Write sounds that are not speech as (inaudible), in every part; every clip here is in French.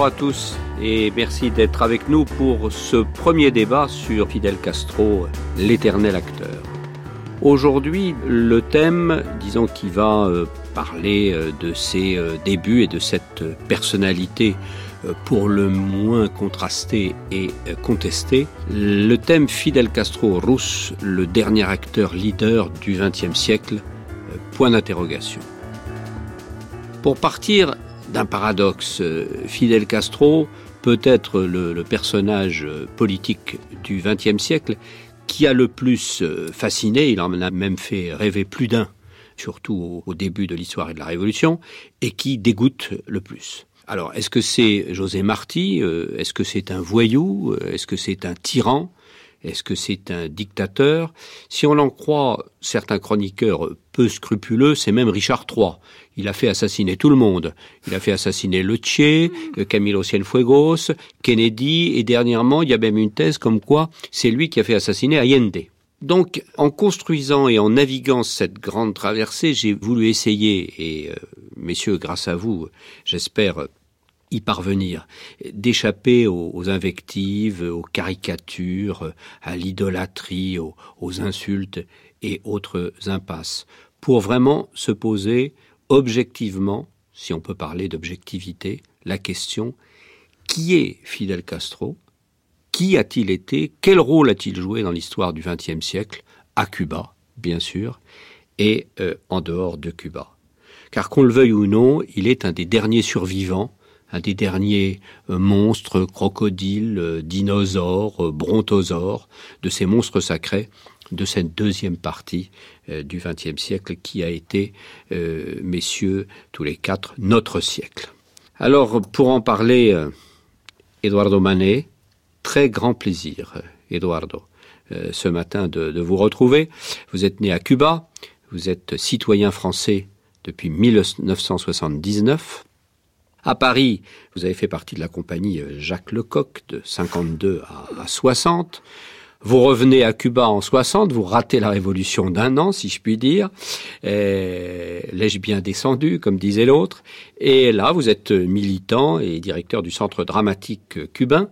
Bonjour à tous et merci d'être avec nous pour ce premier débat sur Fidel Castro, l'éternel acteur. Aujourd'hui, le thème, disons, qui va euh, parler euh, de ses euh, débuts et de cette personnalité pour le moins contrastée et contestée, le thème Fidel Castro russe, le dernier acteur leader du XXe siècle, point d'interrogation. Pour partir d'un paradoxe, Fidel Castro peut être le, le personnage politique du XXe siècle qui a le plus euh, fasciné, il en a même fait rêver plus d'un, surtout au, début de l'histoire et de la Révolution, et qui dégoûte le plus. Alors, est-ce que c'est José Marti euh, Est-ce que c'est un voyou? Euh, Est-ce que c'est un tyran? Est-ce que c'est un dictateur? Si on en croit certains chroniqueurs peu scrupuleux, c'est même Richard III. Il a fait assassiner tout le monde. Il a fait assassiner Le Che, Camilo Cienfuegos, Kennedy, et dernièrement, il y a même une thèse comme quoi c'est lui qui a fait assassiner Allende. Donc, en construisant et en naviguant cette grande traversée, j'ai voulu essayer, et euh, messieurs, grâce à vous, j'espère y parvenir, d'échapper aux, invectives, aux caricatures, à l'idolâtrie, aux, insultes et autres impasses, pour vraiment se poser objectivement, si on peut parler d'objectivité, la question qui est Fidel Castro? Qui a-t-il été? Quel rôle a-t-il joué dans l'histoire du XXe siècle À Cuba, bien sûr, et euh, en dehors de Cuba? Car qu'on le veuille ou non, il est un des derniers survivants un des derniers euh, monstres, crocodiles, euh, dinosaures, euh, brontosaures, de ces monstres sacrés de cette deuxième partie du XXe siècle qui a été, messieurs, tous les quatre, notre siècle. Alors, pour en parler, Eduardo Manet, très grand plaisir, Eduardo, ce matin de, de vous retrouver. Vous êtes né à Cuba, vous êtes citoyen français depuis 1979. À Paris, vous avez fait partie de la compagnie euh, Jacques Lecoq de 52 à, 60. Vous revenez à Cuba en 60, vous ratez la révolution d'un an, si je puis dire. L'ai-je bien descendu, comme disait l'autre? Et là, vous êtes militant et directeur du Centre dramatique cubain.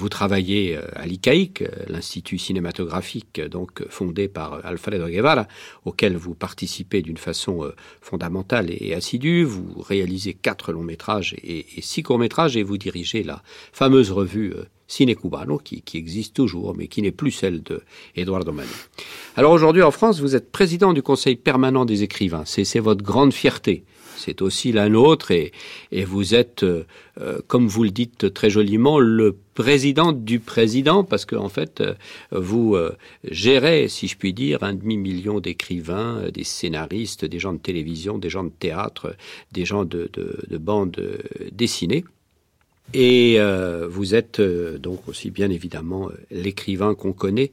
Vous travaillez euh, à l'ICAIC, euh, l'Institut cinématographique euh, donc fondé par Alfredo Guevara, auquel vous participez d'une façon fondamentale et assidue. Vous réalisez quatre longs métrages et, six courts métrages et vous dirigez la fameuse revue Ciné Cubano, qui, existe toujours, mais qui n'est plus celle de Eduardo. Alors aujourd'hui en France, vous êtes président du Conseil permanent des écrivains. C'est votre grande fierté c'est aussi la nôtre et, vous êtes, euh, euh, comme vous le dites très joliment, le président du président parce que en fait euh, vous gérez, si je puis dire, un demi-million d'écrivains, des scénaristes, des gens de télévision, des gens de théâtre, des gens de, de, de bandes dessinées. Et vous êtes donc aussi bien évidemment l'écrivain qu'on connaît,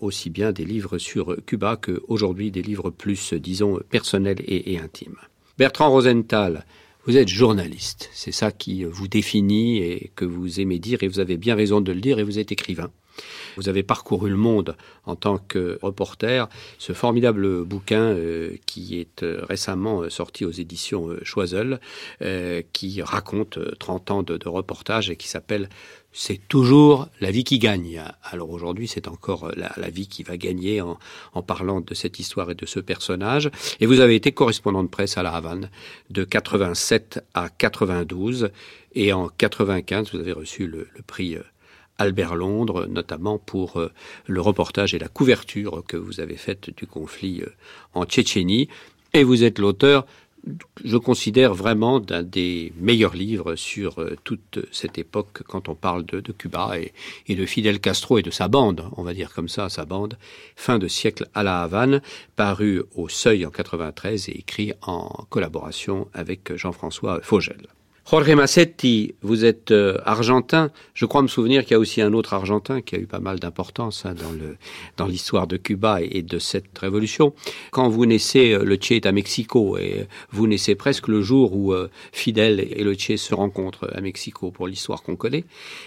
aussi bien des livres sur Cuba que aujourd'hui des livres plus, disons, personnels et intimes. Bertrand Rosenthal, vous êtes journaliste, c'est ça qui vous définit et que vous aimez dire, et vous avez bien raison de le dire, et vous êtes écrivain. Vous avez parcouru le monde en tant que reporter. Ce formidable bouquin euh, qui est euh, récemment euh, sorti aux éditions Choiseul, qui raconte 30 ans de, de reportage et qui s'appelle c'est toujours la vie qui gagne. Alors aujourd'hui, c'est encore la, vie qui va gagner en, parlant de cette histoire et de ce personnage. Et vous avez été correspondant de presse à La Havane de 87 à 92. Et en 95, vous avez reçu le, le prix euh, Albert Londres, notamment pour euh, le reportage et la couverture que vous avez faite du conflit euh, en Tchétchénie. Et vous êtes l'auteur je considère vraiment d'un des meilleurs livres sur euh, toute cette époque quand on parle de, Cuba et, de Fidel Castro et de sa bande, on va dire comme ça, sa bande, fin de siècle à la Havane, paru au Seuil en 93 et écrit en collaboration avec Jean-François Fogel. Jorge Massetti, vous êtes euh, argentin. Je crois me souvenir qu'il y a aussi un autre argentin qui a eu pas mal d'importance hein, dans dans l'histoire de Cuba et, de cette révolution. Quand vous naissez, euh, le Che est à Mexico et vous naissez presque le jour où euh, Fidel et le Che se rencontrent à Mexico pour l'histoire qu'on connaît.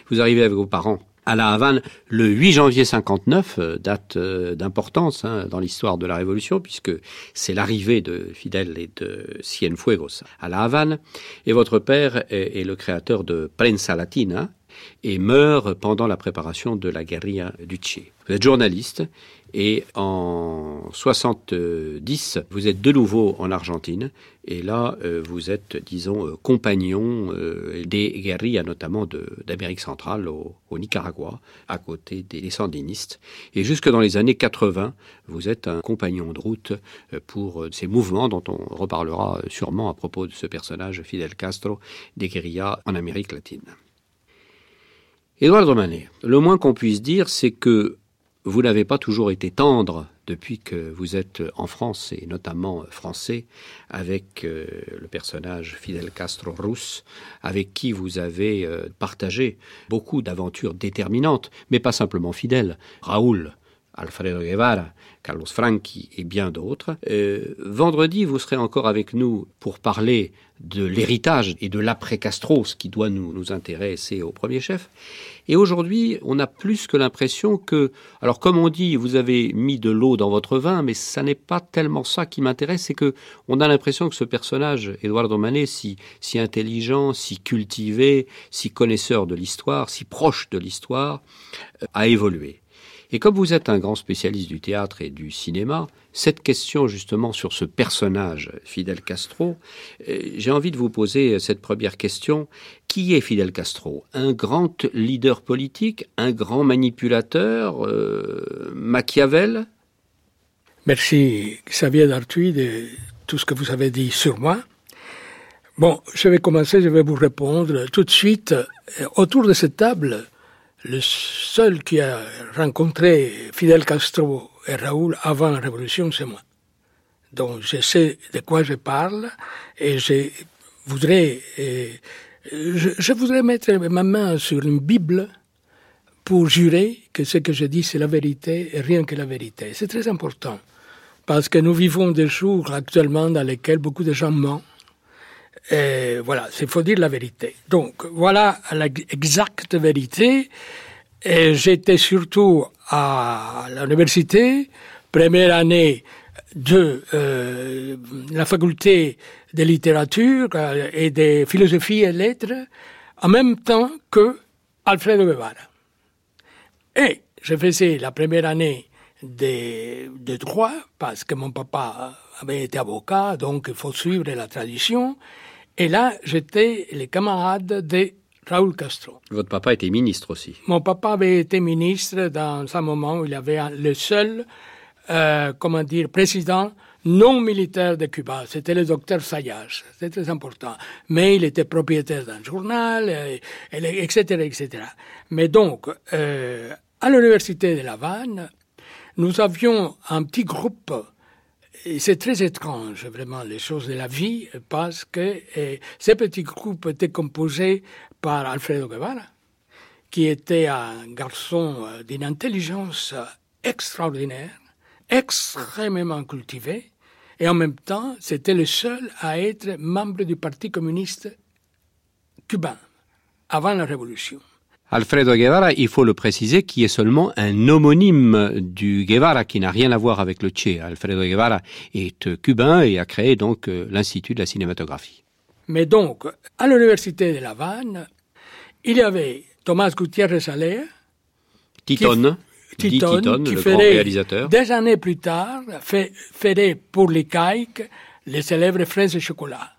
Vous arrivez avec vos parents à La Havane le 8 janvier 59, euh, date euh, d'importance hein, dans l'histoire de la Révolution, puisque c'est l'arrivée de Fidel et de Cienfuegos à La Havane. Et votre père est, le créateur de Prensa Latina et meurt pendant la préparation de la guérilla du Che. Vous êtes journaliste et en 70, vous êtes de nouveau en Argentine. Et là, euh, vous êtes, disons, euh, compagnon euh, des guerrillas, notamment d'Amérique centrale au, Nicaragua, à côté des sandinistes. Et jusque dans les années 80, vous êtes un compagnon de route pour ces mouvements dont on reparlera sûrement à propos de ce personnage, Fidel Castro, des guérillas en Amérique latine. Eduardo Manet, le moins qu'on puisse dire, c'est que vous n'avez pas toujours été tendre depuis que vous êtes en France, et notamment français, avec euh, le personnage Fidel Castro Rousse, avec qui vous avez euh, partagé beaucoup d'aventures déterminantes, mais pas simplement Fidel. Raoul, Alfredo Guevara, Carlos Franchi et bien d'autres. Euh, vendredi, vous serez encore avec nous pour parler de l'héritage et de l'après-Castro, ce qui doit nous, nous intéresser au premier chef. Et aujourd'hui, on a plus que l'impression que, alors comme on dit, vous avez mis de l'eau dans votre vin, mais ça n'est pas tellement ça qui m'intéresse, c'est que on a l'impression que ce personnage, Eduardo Manet, si, si intelligent, si cultivé, si connaisseur de l'histoire, si proche de l'histoire, euh, a évolué. Et comme vous êtes un grand spécialiste du théâtre et du cinéma, cette question justement sur ce personnage, Fidel Castro, euh, j'ai envie de vous poser cette première question. Qui est Fidel Castro? Un grand leader politique? Un grand manipulateur? Euh, Machiavel? Merci Xavier Dartuy de tout ce que vous avez dit sur moi. Bon, je vais commencer, je vais vous répondre tout de suite. Euh, autour de cette table, le seul qui a rencontré Fidel Castro et Raoul avant la révolution, c'est moi. Donc je sais de quoi je parle et je voudrais, je, voudrais mettre ma main sur une Bible pour jurer que ce que je dis, c'est la vérité et rien que la vérité. C'est très important parce que nous vivons des jours actuellement dans lesquels beaucoup de gens mentent. Et voilà, il faut dire la vérité. Donc, voilà l'exacte vérité. J'étais surtout à l'université, première année de euh, la faculté de littérature euh, et de philosophie et lettres, en même temps que Alfredo Guevara. Et je faisais la première année de, de droit, parce que mon papa avait été avocat, donc il faut suivre la tradition. Et là, j'étais le camarade de Raúl Castro. Votre papa était ministre aussi. Mon papa avait été ministre dans un moment où il avait le seul, euh, comment dire, président non militaire de Cuba. C'était le docteur Sayas. C'était très important. Mais il était propriétaire d'un journal, etc., etc. Mais donc, euh, à l'université de La Havane, nous avions un petit groupe c'est très étrange, vraiment, les choses de la vie, parce que euh, ces petits groupes étaient composés par Alfredo Guevara, qui était un garçon euh, d'une intelligence extraordinaire, extrêmement cultivé, et en même temps, c'était le seul à être membre du Parti communiste cubain avant la Révolution. Alfredo Guevara, il faut le préciser, qui est seulement un homonyme du Guevara, qui n'a rien à voir avec le Che. Alfredo Guevara est cubain et a créé donc euh, l'Institut de la cinématographie. Mais donc, à l'Université de La Havane, il y avait Thomas Gutiérrez Alea, Titon, qui, le grand réalisateur. Des années plus tard, fait, ferait pour les caïques les célèbres fraises de chocolat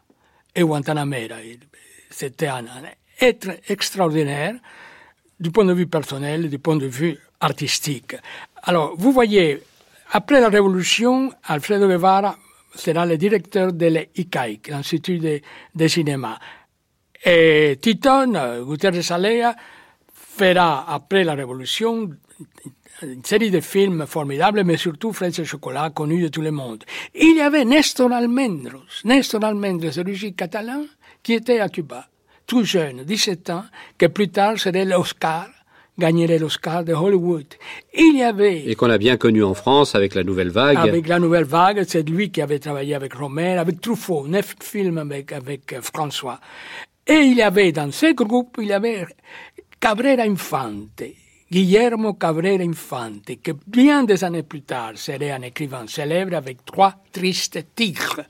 et Guantanamera. C'était un être extraordinaire du point de vue personnel, du point de vue artistique. Alors, vous voyez, après la Révolution, Alfredo Guevara sera le directeur de l'ICAIC, l'Institut de, cinéma. Et Titon, Gutiérrez Alea, fera, après la Révolution, une série de films formidables, mais surtout Fraises et Chocolat, connu de tout le monde. Il y avait Nestor Almendros, Nestor Almendros, origine catalan, qui était à Cuba tout jeune, 17 ans, que plus tard serait l'Oscar, gagnerait l'Oscar de Hollywood. Il y avait... Et qu'on a bien connu en France avec la Nouvelle Vague. Avec la Nouvelle Vague, c'est lui qui avait travaillé avec Romer, avec Truffaut, neuf films avec, avec euh, François. Et il y avait dans ce groupe, il y avait Cabrera Infante, Guillermo Cabrera Infante, que bien des années plus tard serait un écrivain célèbre avec trois tristes tigres.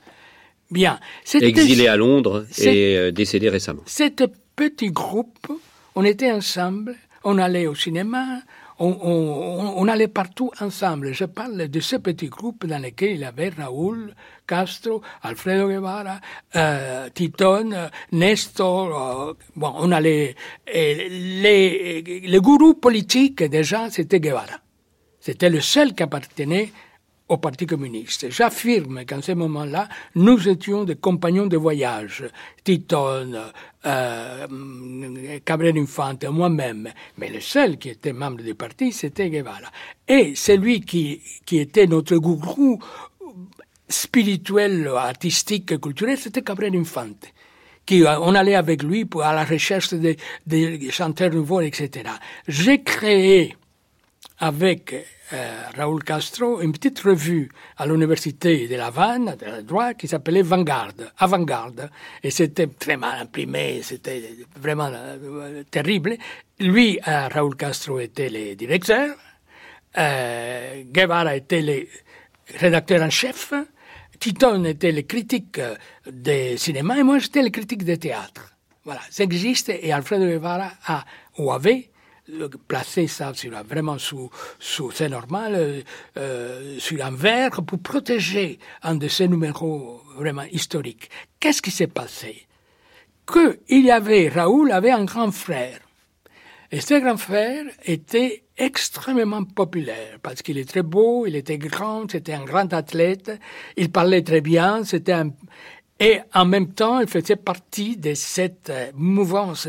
Bien. Exilé à Londres et euh, décédé récemment. Cet petit groupe, on était ensemble, on allait au cinéma, on, allait partout ensemble. Je parle de ce petit groupe dans lequel il y avait Raoul, Castro, Alfredo Guevara, euh, Titon, Nestor. Euh, bon, on allait. les, les gourous politiques, déjà, c'était Guevara. C'était le seul qui appartenait au Parti communiste. J'affirme qu'en ce moment-là, nous étions des compagnons de voyage, Titon, euh, Cabrera Infante, moi-même. Mais le seul qui était membre du parti, c'était Guevara. Et celui qui, qui était notre gourou spirituel, artistique, culturel, c'était Cabrera Infante. Qui, euh, on allait avec lui pour, à la recherche des, des chanteurs nouveaux, etc. J'ai créé avec euh, Raoul Castro une petite revue à l'université de La Havane, de droit, qui s'appelait Vanguard, Avant-Garde. Et c'était très mal imprimé, c'était vraiment euh, terrible. Lui, euh, Raoul Castro était le directeur, Guevara était le rédacteur en chef, Titon était le critique de cinéma et moi j'étais le critique de théâtre. Voilà, ça existe et Alfredo Guevara a ou avait placer ça sur, vraiment sous, sous c'est normal, euh, euh, sur un verre pour protéger un de ces numéros vraiment historiques. Qu'est-ce qui s'est passé? Que il y avait, Raoul avait un grand frère. Et ce grand frère était extrêmement populaire parce qu'il est très beau, il était grand, c'était un grand athlète, il parlait très bien, c'était un, et en même temps, il faisait partie de cette euh, mouvance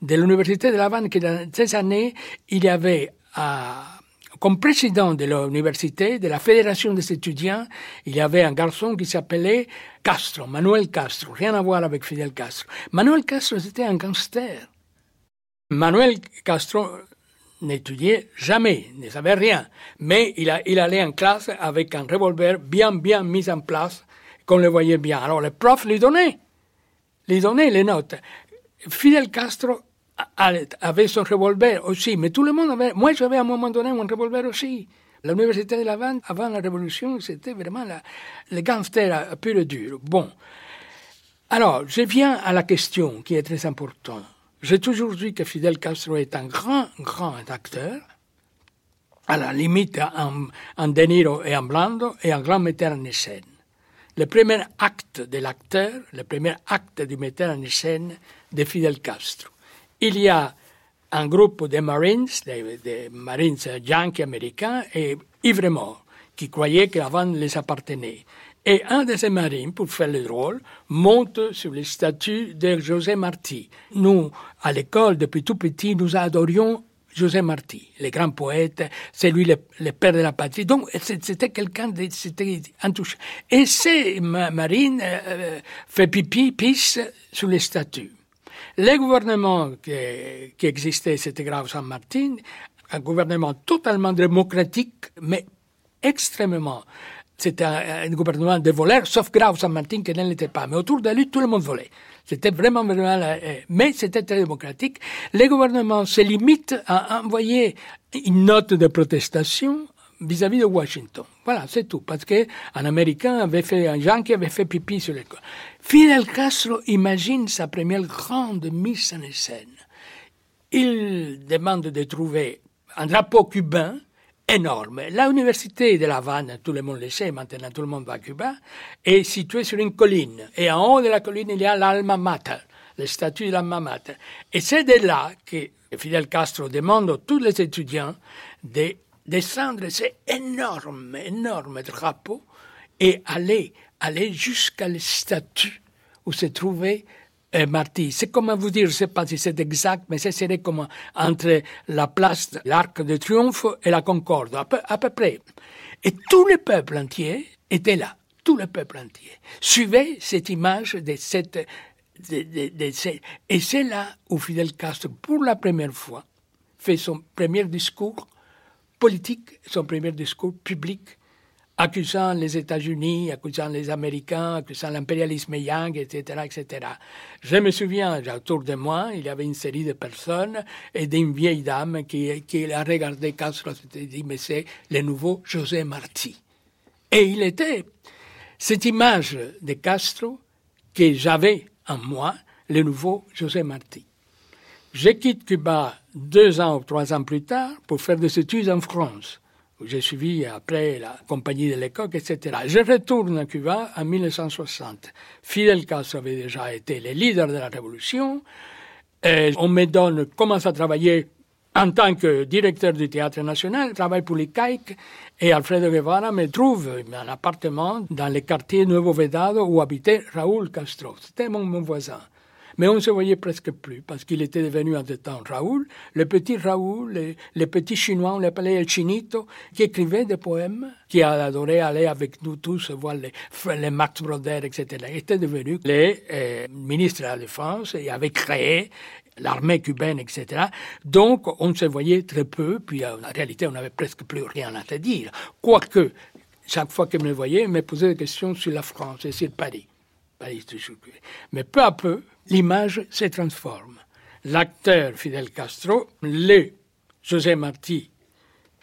de l'Université de Havane, que dans ces années, il y avait euh, comme président de l'université, de la fédération des étudiants, il y avait un garçon qui s'appelait Castro, Manuel Castro, rien à voir avec Fidel Castro. Manuel Castro, c'était un gangster. Manuel Castro n'étudiait jamais, ne savait rien, mais il allait en classe avec un revolver bien, bien mis en place qu'on le voyait bien. Alors le prof lui donnait, lui donnait les notes. Fidel Castro avait son revolver aussi, mais tout le monde avait. Moi, j'avais à un moment donné un revolver aussi. L'université de La Havane, avant la Révolution, c'était vraiment le gangster pur et dur. Bon. Alors, je viens à la question qui est très importante. J'ai toujours dit que Fidel Castro est un grand, grand acteur, à la limite en, en et en Blando, et un grand metteur en scène le premier acte de l'acteur, le premier acte du metteur en scène de Fidel Castro. Il y a un groupe de Marines, des Marines Yankees américains, et ivres qui croyaient que la les appartenait. Et un de ces marines, pour faire le drôle, monte sur le statut de José Marti. Nous, à l'école, depuis tout petit, nous adorions José Marti, le grand poète, c'est lui le, père de la patrie. Donc c'était quelqu'un de, c'était intouchable. Et c'est Marine euh, euh, fait pipi, pisse sur les statues. Le gouvernement qui, qui existait, c'était Grave San Martin, un gouvernement totalement démocratique, mais extrêmement c'était un, gouvernement de voleurs, sauf Grave San Martin qui ne l'était pas. Mais autour de lui, tout le monde volait. C'était vraiment, vraiment, euh, mais c'était très démocratique. Les gouvernements se limitent à envoyer une note de protestation vis-à-vis de Washington. Voilà, c'est tout. Parce qu'un Américain avait fait, un Yankee avait fait pipi sur l'école. Fidel Castro imagine sa première grande mise en scène. Il demande de trouver un drapeau cubain énorme. L'université de La Havane, tout le monde le sait, maintenant tout le monde va à Cuba, est située sur une colline. Et en haut de la colline, il y a l'Alma Mater, le statut de l'Alma Mater. Et c'est de là que Fidel Castro demande à tous les étudiants de descendre ces énormes, énormes drapeaux et aller, aller jusqu'à la statue où se trouvait Marty. C'est comment vous dire, je ne sais pas si c'est exact, mais ce serait comme entre la place de l'Arc de Triomphe et la Concorde, à peu, près. Et tout le peuple entier était là, tout le peuple entier. Suivait cette image de cette... et c'est là où Fidel Castro, pour la première fois, fait son premier discours politique, son premier discours public accusant les États-Unis, accusant les Américains, accusant l'impérialisme yang, etc., etc. Je me souviens, autour de moi, il y avait une série de personnes et d'une vieille dame qui, qui a regardé Castro et dit, mais c'est le nouveau José Marti. Et il était cette image de Castro que j'avais en moi, le nouveau José Marti. Je quitte Cuba deux ans ou trois ans plus tard pour faire des études en France j'ai suivi après la compagnie de l'époque, etc. Je retourne à Cuba en 1960. Fidel Castro avait déjà été le leader de la révolution. Et on me donne, commence à travailler en tant que directeur du Théâtre National, travaille pour les CAIC, et Alfredo Guevara me trouve un appartement dans le quartier Nuevo Vedado où habitait Raúl Castro. C'était mon voisin. Mais on ne se voyait presque plus parce qu'il était devenu en ce temps Raoul, le petit Raoul, le, petit chinois, on l'appelait El Chinito, qui écrivait des poèmes, qui a adoré aller avec nous tous voir les, les Max Broder, etc. Il était devenu le euh, ministre de la Défense et avait créé l'armée cubaine, etc. Donc, on se voyait très peu, puis en réalité, on n'avait presque plus rien à te dire. Quoique, chaque fois qu'il me voyait, il me posait des questions sur la France et sur Paris. Paris toujours. Mais peu à peu, l'image se transforme. L'acteur Fidel Castro, le José Martí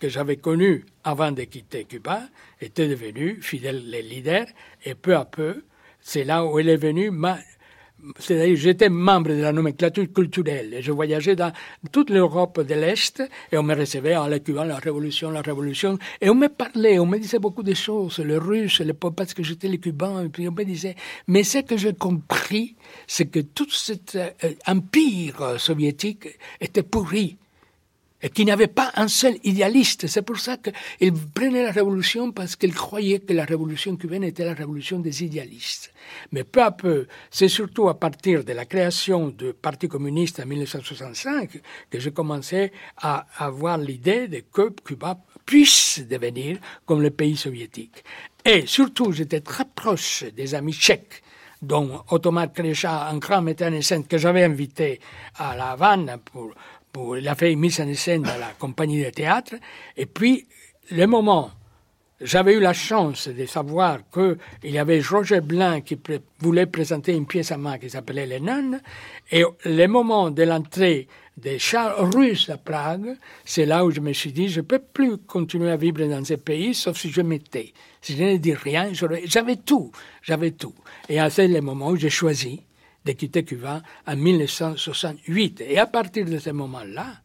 que j'avais connu avant de quitter Cuba, était devenu Fidel le leader, et peu à peu, c'est là où elle est venue ma c'est-à-dire j'étais membre de la nomenclature culturelle. Et je voyageais dans toute l'Europe de l'Est et on me recevait en la Cuba, la révolution, la révolution. Et on me parlait, on me disait beaucoup de choses, le russe, le, parce que j'étais le cubain et puis on me disait, mais ce que j'ai compris, c'est que tout cet euh, empire soviétique était pourri et qu'il n'y avait pas un seul idéaliste. C'est pour ça qu'il prenait la révolution parce qu'il croyait que la révolution cubaine était la révolution des idéalistes. Mais peu à peu, c'est surtout à partir de la création du Parti communiste en 1965 que j'ai commencé à avoir l'idée que Cuba puisse devenir comme le pays soviétique. Et surtout, j'étais très proche des amis tchèques dont Ottomar Krecha, un grand scène que j'avais invité à La Havane pour il a fait une mise en scène dans la compagnie de théâtre. Et puis, le moment, j'avais eu la chance de savoir qu'il y avait Roger Blanc qui voulait présenter une pièce à moi qui s'appelait Les Nuns. Et le moment de l'entrée des chars russes à Prague, c'est là où je me suis dit, je ne peux plus continuer à vivre dans ce pays, sauf si je m'étais. Si je ne dis rien, j'avais tout, j'avais tout. Et c'est le moment où j'ai choisi de quitter Cuba en 1968. Et à partir de ce moment-là,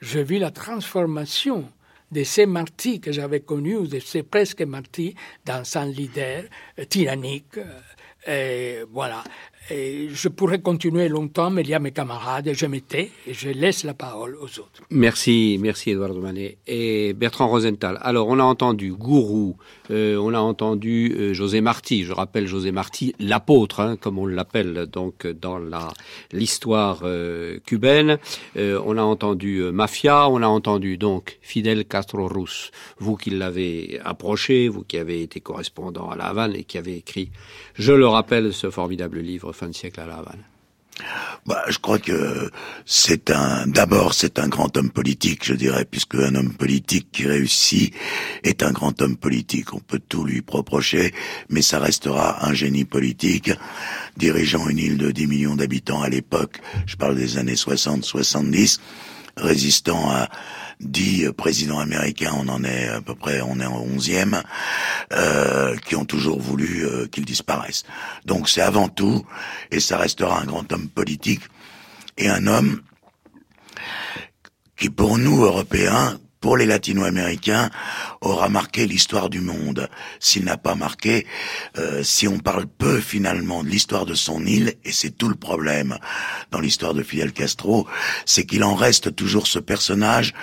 je vis la transformation de ces martyrs que j'avais connus, de ces presque martyrs, dans un leader euh, tyrannique. Euh, et voilà. Et je pourrais continuer longtemps, mais il y a mes camarades, je m'étais et je laisse la parole aux autres. Merci, merci Eduardo Manet. Et Bertrand Rosenthal, alors on a entendu Gourou, euh, on a entendu euh, José Marti, je rappelle José Marti, l'apôtre, hein, comme on l'appelle donc dans l'histoire euh, cubaine, on a entendu Mafia, on a entendu donc Fidel Castro Rus, vous qui l'avez approché, vous qui avez été correspondant à La Havane et qui avez écrit, je le rappelle, ce formidable livre fin de siècle à La Havane bah, je crois que c'est un, d'abord, c'est un grand homme politique, je dirais, puisque un homme politique qui réussit est un grand homme politique. On peut tout lui reprocher, mais ça restera un génie politique, dirigeant une île de 10 millions d'habitants à l'époque. Je parle des années 60, 70, résistant à, dix présidents américains, on en est à peu près, on est en onzième, euh, qui ont toujours voulu euh, qu'il disparaisse. Donc c'est avant tout, et ça restera un grand homme politique, et un homme qui pour nous, Européens, pour les latino-américains, aura marqué l'histoire du monde. S'il n'a pas marqué, euh, si on parle peu finalement de l'histoire de son île, et c'est tout le problème dans l'histoire de Fidel Castro, c'est qu'il en reste toujours ce personnage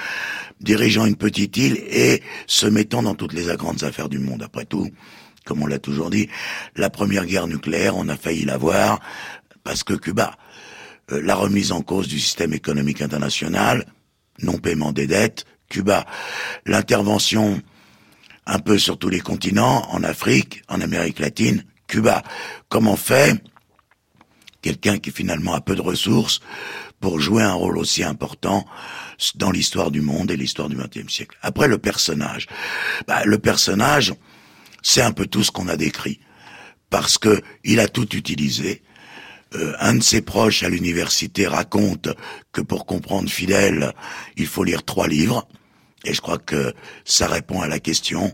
dirigeant une petite île et se mettant dans toutes les grandes affaires du monde. Après tout, comme on l'a toujours dit, la première guerre nucléaire, on a failli l'avoir parce que Cuba, euh, la remise en cause du système économique international, non paiement des dettes, Cuba, l'intervention un peu sur tous les continents, en Afrique, en Amérique latine, Cuba. Comment fait quelqu'un qui finalement a peu de ressources pour jouer un rôle aussi important dans l'histoire du monde et l'histoire du XXe siècle? Après le personnage, bah, le personnage, c'est un peu tout ce qu'on a décrit. Parce que il a tout utilisé. Euh, un de ses proches à l'université raconte que pour comprendre Fidèle, il faut lire trois livres. Et je crois que ça répond à la question.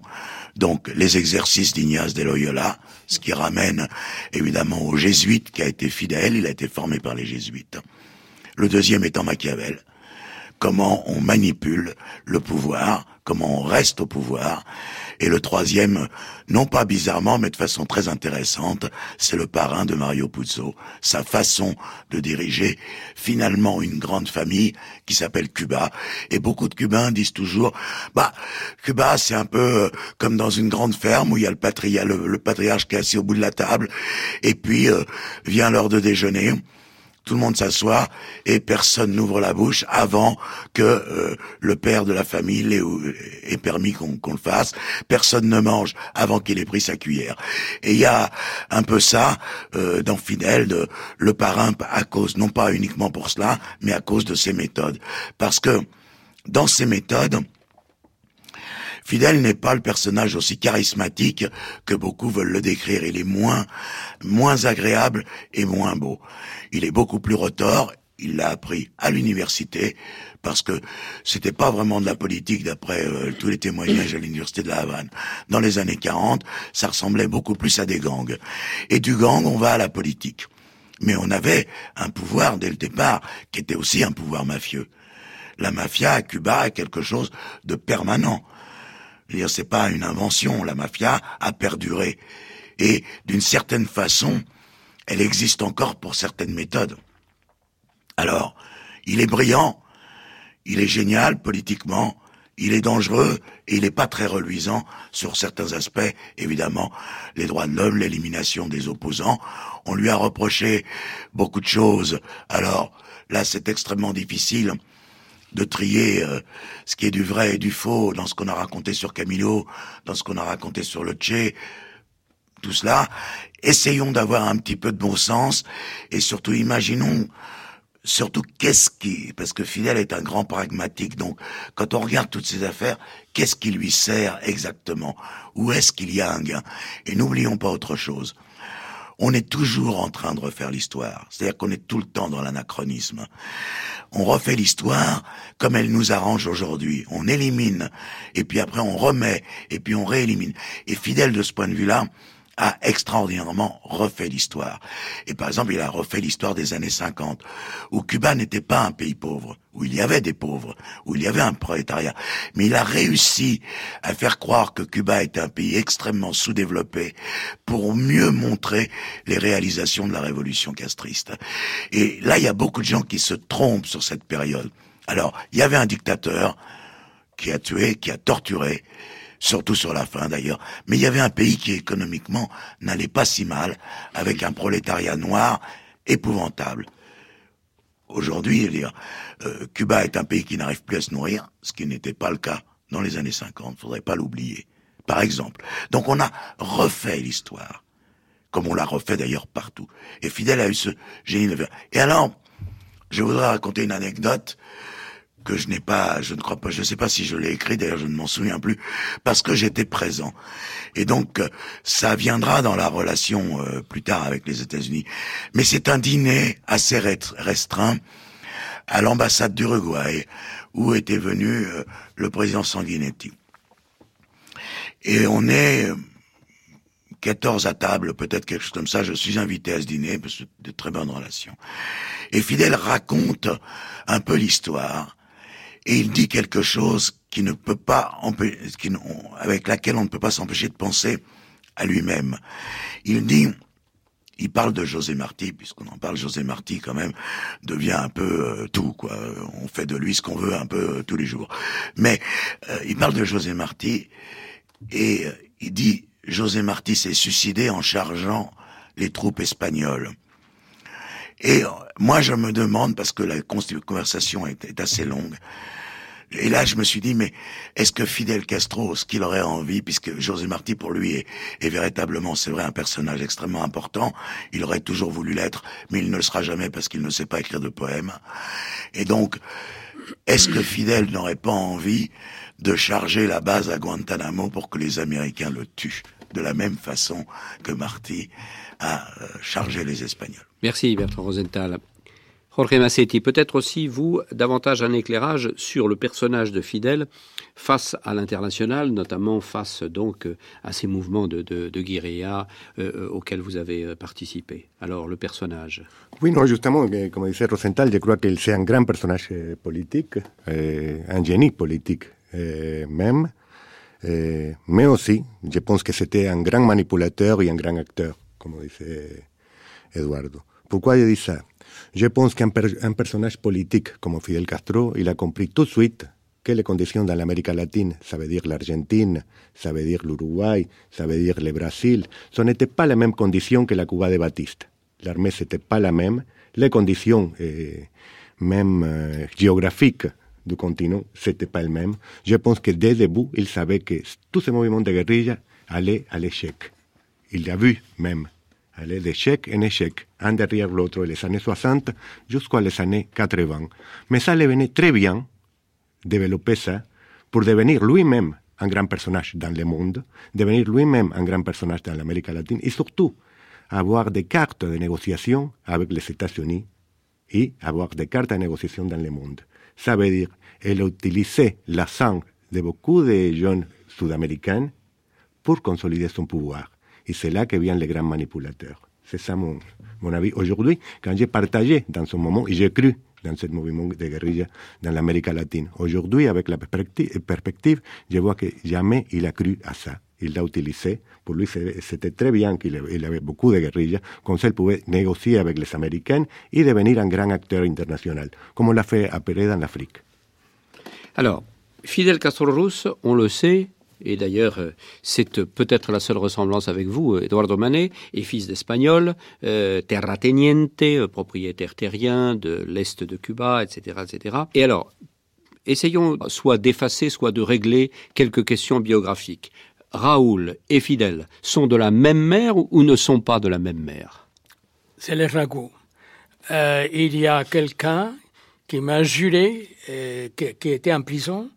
Donc, les exercices d'Ignace de Loyola, ce qui ramène évidemment aux jésuites qui a été fidèle, il a été formé par les jésuites. Le deuxième étant Machiavel. Comment on manipule le pouvoir, comment on reste au pouvoir. Et le troisième, non pas bizarrement, mais de façon très intéressante, c'est le parrain de Mario Puzo, sa façon de diriger finalement une grande famille qui s'appelle Cuba. Et beaucoup de Cubains disent toujours, bah, Cuba, c'est un peu euh, comme dans une grande ferme où il y a le, patria, le, patriarche qui est assis au bout de la table, et puis euh, vient l'heure de déjeuner tout le monde s'assoit et personne n'ouvre la bouche avant que euh, le père de la famille ait, permis qu'on le fasse. Personne ne mange avant qu'il ait pris sa cuillère. Et il y a un peu ça euh, dans Fidèle, de, le parrain à cause, non pas uniquement pour cela, mais à cause de ses méthodes. Parce que dans ses méthodes, Fidèle n'est pas le personnage aussi charismatique que beaucoup veulent le décrire. Il est moins, moins agréable et moins beau. Il est beaucoup plus retors. Il l'a appris à l'université parce que c'était pas vraiment de la politique d'après euh, tous les témoignages à l'université de la Havane. Dans les années 40, ça ressemblait beaucoup plus à des gangs. Et du gang, on va à la politique. Mais on avait un pouvoir dès le départ qui était aussi un pouvoir mafieux. La mafia à Cuba est quelque chose de permanent. C'est pas une invention. La mafia a perduré. Et d'une certaine façon, elle existe encore pour certaines méthodes. Alors, il est brillant, il est génial politiquement, il est dangereux et il n'est pas très reluisant sur certains aspects. Évidemment, les droits de l'homme, l'élimination des opposants. On lui a reproché beaucoup de choses. Alors là, c'est extrêmement difficile de trier euh, ce qui est du vrai et du faux dans ce qu'on a raconté sur Camilo, dans ce qu'on a raconté sur le tout cela. Essayons d'avoir un petit peu de bon sens et surtout imaginons surtout qu'est-ce qui, parce que Fidel est un grand pragmatique, donc quand on regarde toutes ces affaires, qu'est-ce qui lui sert exactement? Où est-ce qu'il y a un gain? Et n'oublions pas autre chose on est toujours en train de refaire l'histoire. C'est-à-dire qu'on est tout le temps dans l'anachronisme. On refait l'histoire comme elle nous arrange aujourd'hui. On élimine, et puis après on remet, et puis on réélimine. Et fidèle de ce point de vue-là, a extraordinairement refait l'histoire. Et par exemple, il a refait l'histoire des années 50, où Cuba n'était pas un pays pauvre, où il y avait des pauvres, où il y avait un prolétariat. Mais il a réussi à faire croire que Cuba était un pays extrêmement sous-développé pour mieux montrer les réalisations de la révolution castriste. Et là, il y a beaucoup de gens qui se trompent sur cette période. Alors, il y avait un dictateur qui a tué, qui a torturé, surtout sur la fin d'ailleurs. Mais il y avait un pays qui économiquement n'allait pas si mal, avec un prolétariat noir épouvantable. Aujourd'hui, euh, Cuba est un pays qui n'arrive plus à se nourrir, ce qui n'était pas le cas dans les années 50, faudrait pas l'oublier. Par exemple. Donc on a refait l'histoire, comme on l'a refait d'ailleurs partout. Et Fidel a eu ce génie de Et alors, je voudrais raconter une anecdote que je n'ai pas, je ne crois pas, je ne sais pas si je l'ai écrit, d'ailleurs je ne m'en souviens plus, parce que j'étais présent. Et donc euh, ça viendra dans la relation euh, plus tard avec les États-Unis. Mais c'est un dîner assez restreint à l'ambassade d'Uruguay, où était venu euh, le président Sanguinetti. Et on est 14 à table, peut-être quelque chose comme ça. Je suis invité à ce dîner, parce que de très bonnes relations. Et Fidel raconte un peu l'histoire et il dit quelque chose qui ne peut pas avec laquelle on ne peut pas s'empêcher de penser à lui-même. Il dit, il parle de José Marti, puisqu'on en parle, José Marti quand même devient un peu euh, tout, quoi. On fait de lui ce qu'on veut un peu euh, tous les jours. Mais euh, il parle de José Marti et il dit José Marti s'est suicidé en chargeant les troupes espagnoles. Et moi, je me demande, parce que la conversation est assez longue, et là, je me suis dit, mais est-ce que Fidel Castro, ce qu'il aurait envie, puisque José Marti, pour lui, est, est véritablement, c'est vrai, un personnage extrêmement important, il aurait toujours voulu l'être, mais il ne le sera jamais parce qu'il ne sait pas écrire de poèmes. Et donc, est-ce que Fidel n'aurait pas envie de charger la base à Guantanamo pour que les Américains le tuent de la même façon que Marty a euh, chargé les Espagnols. Merci Bertrand Rosenthal. Jorge Massetti, peut-être aussi vous davantage un éclairage sur le personnage de Fidel face à l'international, notamment face donc à ces mouvements de, de, de guérilla euh, auxquels vous avez participé. Alors le personnage. Oui, non, justement, comme disait Rosenthal, je crois qu'il c'est un grand personnage politique, euh, un génie politique euh, même, euh, mais aussi, je pense que c'était un grand manipulateur et un grand acteur, comme disait Eduardo. Pourquoi je dis ça Je pense qu'un per personnage politique comme Fidel Castro, il a compris tout de suite que les conditions dans l'Amérique latine, ça veut dire l'Argentine, ça veut dire l'Uruguay, ça veut dire le Brésil, ce n'étaient pas les mêmes conditions que la Cuba de Batiste. L'armée, c'était pas la même. Les conditions, euh, même euh, géographiques du continent, c'était pas le même. Je pense que dès le début, il savait que tous ces mouvements de guérilla allaient à l'échec. Il l'a vu même aller d'échec en échec, un derrière l'autre, les années 60 jusqu'aux années 80. Mais ça le venait très bien développer ça pour devenir lui-même un grand personnage dans le monde, devenir lui-même un grand personnage dans l'Amérique latine et surtout avoir des cartes de négociation avec les États-Unis et avoir des cartes de négociation dans le monde. Ça veut dire, elle utilisait la sang de beaucoup de jeunes sud-américains pour consolider son pouvoir. Et c'est là que viennent les grands manipulateurs. C'est ça mon, mon avis. Aujourd'hui, quand j'ai partagé dans ce moment, j'ai cru dans ce mouvement de guérilla dans l'Amérique latine. Aujourd'hui, avec la perspective, je vois que jamais il a cru à ça. Il l'a utilisé. Pour lui, c'était très bien qu'il avait beaucoup de guérilla. Comme ça, il pouvait négocier avec les Américains et devenir un grand acteur international, comme on l'a fait à Pérez en Afrique. Alors, Fidel Castro Rus, on le sait, et d'ailleurs, c'est peut-être la seule ressemblance avec vous, Eduardo Manet est fils d'Espagnol, euh, terrateniente, propriétaire terrien de l'Est de Cuba, etc., etc. Et alors, essayons soit d'effacer, soit de régler quelques questions biographiques. Raoul et Fidel sont de la même mère ou ne sont pas de la même mère? C'est les ragots. Euh, il y a quelqu'un qui m'a juré, euh, qui était en prison,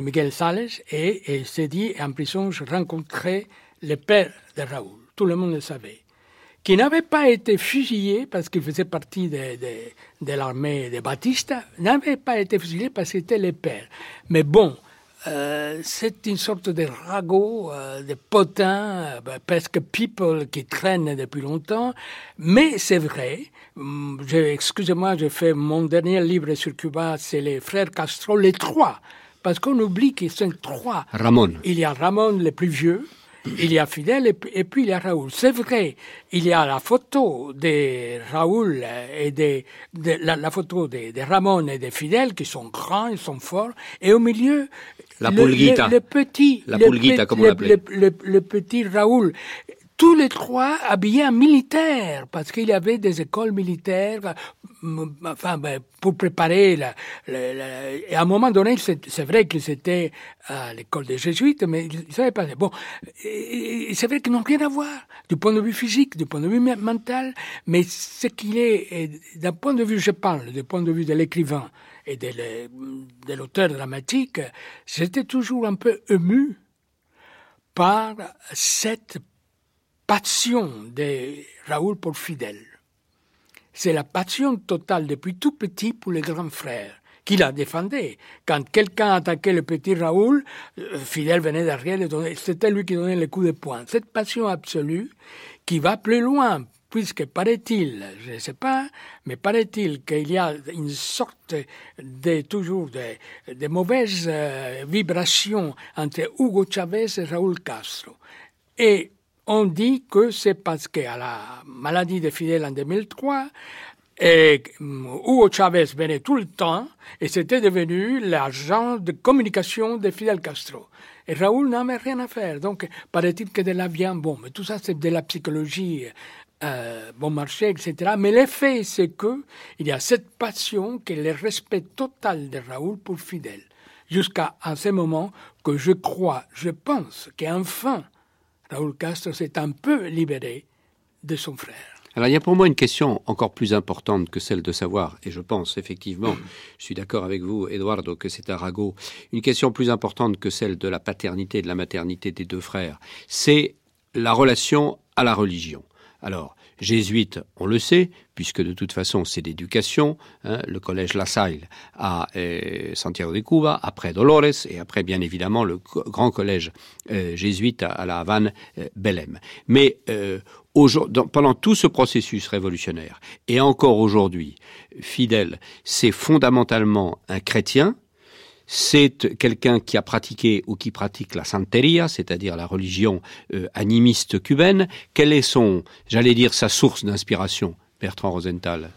Miguel Sales, et il s'est dit, en prison, je rencontrais le père de Raoul. Tout le monde le savait. Qui n'avait pas été fusillé parce qu'il faisait partie de, l'armée de Batista, n'avait pas été fusillé parce qu'il était le père. Mais bon, euh, c'est une sorte de ragot, euh, de potin, euh, presque people qui traîne depuis longtemps. Mais c'est vrai, hum, excusez-moi, j'ai fait mon dernier livre sur Cuba, c'est les frères Castro, les trois parce qu'on oublie qu'ils sont trois. Ramon. Il y a Ramon le plus vieux, il y a Fidel et, puis il y a Raoul. C'est vrai, il y a la photo de Raoul et de, de la, la, photo de, de, Ramon et de Fidel qui sont grands, ils sont forts, et au milieu la le, le, le, petit, la le, comme on. Le, le, petit Raoul tous les trois habillés en militaire, parce qu'il y avait des écoles militaires, enfin, ben, pour préparer la, la, la, et à un moment donné, c'est vrai qu'ils étaient à l'école des jésuites, mais ils savaient pas. Bon, c'est vrai qu'ils n'ont rien à voir, du point de vue physique, du point de vue mental, mais ce qu'il est, d'un point de vue, je parle, du point de vue de l'écrivain et de l'auteur dramatique, j'étais toujours un peu ému par cette passion de Raoul pour Fidel. C'est la passion totale depuis tout petit pour les grands frères qu'il a défendu. Quand quelqu'un attaquait le petit Raoul, euh, Fidel venait derrière c'était lui qui donnait le coup de poing. Cette passion absolue qui va plus loin, puisque paraît-il, je ne sais pas, mais paraît-il qu'il y a une sorte de toujours de, de mauvaises euh, vibrations entre Hugo Chavez et Raoul Castro. Et on dit que c'est parce qu'à la maladie de Fidel en 2003, et mm, Hugo Chavez venait tout le temps et c'était devenu l'agent de communication de Fidel Castro. Et Raoul n'avait rien à faire. Donc, paraît-il que de là vient, bon, mais tout ça c'est de la psychologie euh, bon marché, etc. Mais l'effet, c'est que il y a cette passion, que le respect total de Raoul pour Fidel, jusqu'à ce moment que je crois, je pense qu'enfin, Raoul Castro s'est un peu libéré de son frère. Alors il y a pour moi une question encore plus importante que celle de savoir, et je pense effectivement, je suis d'accord avec vous, Eduardo, que c'est Arago, une question plus importante que celle de la paternité et de la maternité des deux frères. C'est la relation à la religion. Alors, jésuite, on le sait, puisque de toute façon c'est d'éducation, hein, le collège La Salle à euh, Santiago de Cuba, après Dolores, et après bien évidemment le grand collège euh, jésuite à, la Havane, euh, Belém. Mais pendant tout ce processus révolutionnaire, et encore aujourd'hui, Fidel, c'est fondamentalement un chrétien, c'est quelqu'un qui a pratiqué ou qui pratique la santeria, c'est-à-dire la religion euh, animiste cubaine. Quelle est son, j'allais dire, sa source d'inspiration, Bertrand Rosenthal?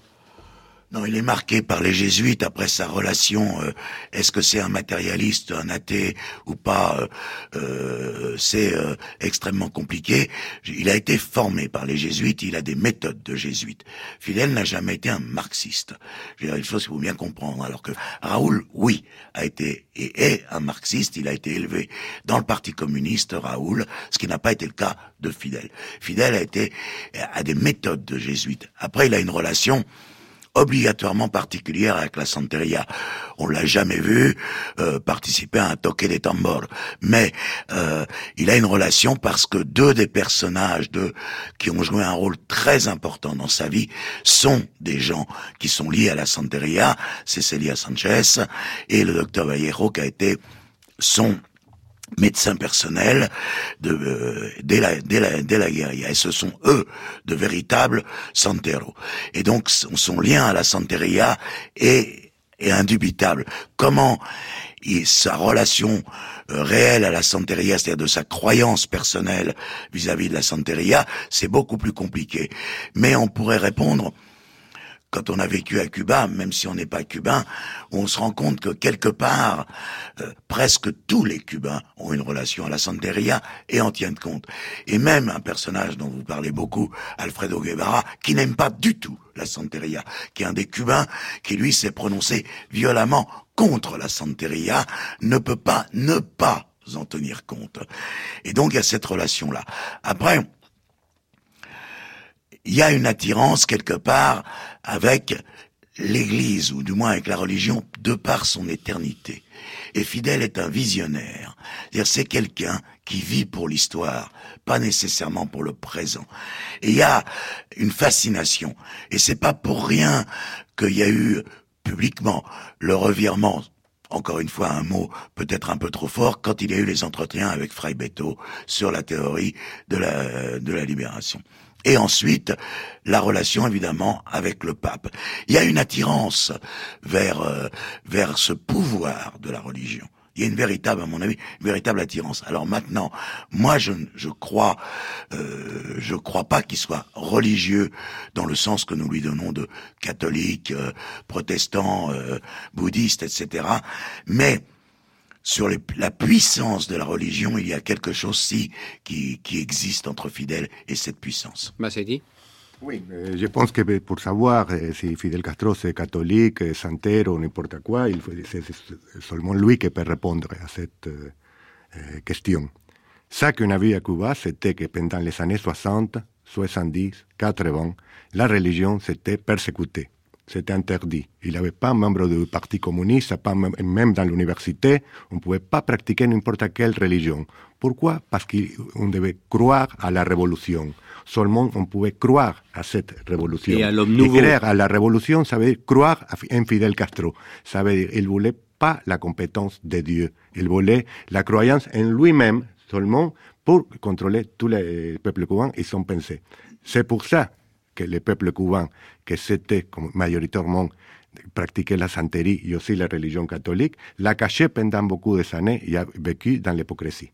Non, il est marqué par les jésuites après sa relation. Euh, est-ce que c'est un matérialiste, un athée ou pas euh, euh C'est euh, extrêmement compliqué. Il a été formé par les jésuites. Il a des méthodes de jésuite. Fidel n'a jamais été un marxiste. Il y a une chose qu'il faut bien comprendre. Alors que Raoul, oui, a été et est un marxiste. Il a été élevé dans le Parti communiste, Raoul, ce qui n'a pas été le cas de Fidel. Fidel a été a des méthodes de jésuite. Après, il a une relation obligatoirement particulière avec la Santeria. On l'a jamais vu euh, participer à un toque des tambours, mais euh, il a une relation parce que deux des personnages de qui ont joué un rôle très important dans sa vie sont des gens qui sont liés à la Santeria, Cecilia Sanchez et le docteur Vallejo qui a été son médecins personnels de, euh, dès, la, dès, la, dès la guérilla. Et ce sont eux de véritables santeros. Et donc son lien à la santeria est, est indubitable. Comment il, sa relation euh, réelle à la santeria, c'est-à-dire de sa croyance personnelle vis-à-vis -vis de la santeria, c'est beaucoup plus compliqué. Mais on pourrait répondre quand on a vécu à Cuba, même si on n'est pas cubain, on se rend compte que quelque part, euh, presque tous les Cubains ont une relation à la Santeria et en tiennent compte. Et même un personnage dont vous parlez beaucoup, Alfredo Guevara, qui n'aime pas du tout la Santeria, qui est un des Cubains qui lui s'est prononcé violemment contre la Santeria, ne peut pas ne pas en tenir compte. Et donc il y a cette relation-là. Après, il y a une attirance quelque part avec l'Église, ou du moins avec la religion, de par son éternité. Et Fidèle est un visionnaire. C'est quelqu'un qui vit pour l'histoire, pas nécessairement pour le présent. Et il y a une fascination. Et c'est pas pour rien qu'il y a eu publiquement le revirement encore une fois un mot peut-être un peu trop fort, quand il y a eu les entretiens avec Fray Beto sur la théorie de la, de la libération. Et ensuite, la relation évidemment avec le pape. Il y a une attirance vers euh, vers ce pouvoir de la religion. Il y a une véritable, à mon avis, une véritable attirance. Alors maintenant, moi, je, je crois, euh, je crois pas qu'il soit religieux dans le sens que nous lui donnons de catholique, euh, protestant, euh, bouddhiste, etc. Mais sur les, la puissance de la religion, il y a quelque chose si qui, qui existe entre fidèles et cette puissance. Massedi Oui, je pense que pour savoir euh, si Fidel Castro c'est catholique, euh, santero, n'importe quoi, c'est seulement lui qui peut répondre à cette euh, question. Ce qu'on a vu à Cuba, c'était que pendant les années 60, 70, 80, la religion s'était persécutée c'était interdit. Il n'y avait pas membre du Parti communiste, pas même dans l'université, on ne pouvait pas pratiquer n'importe quelle religion. Pourquoi? Parce qu'on devait croire à la révolution. Seulement, on pouvait croire à cette révolution. Et à l'homme nouveau. Et croire à la révolution, ça veut dire croire en Fidel Castro. Ça veut dire il voulait pas la compétence de Dieu. Il voulait la croyance en lui-même seulement pour contrôler tous les peuples cubains et son pensée. C'est pour ça que le peuple cubain, que c'était majoritairement pratiquait la santerie et aussi la religion catholique, l'a caché pendant beaucoup d'années et a vécu dans l'hypocrisie.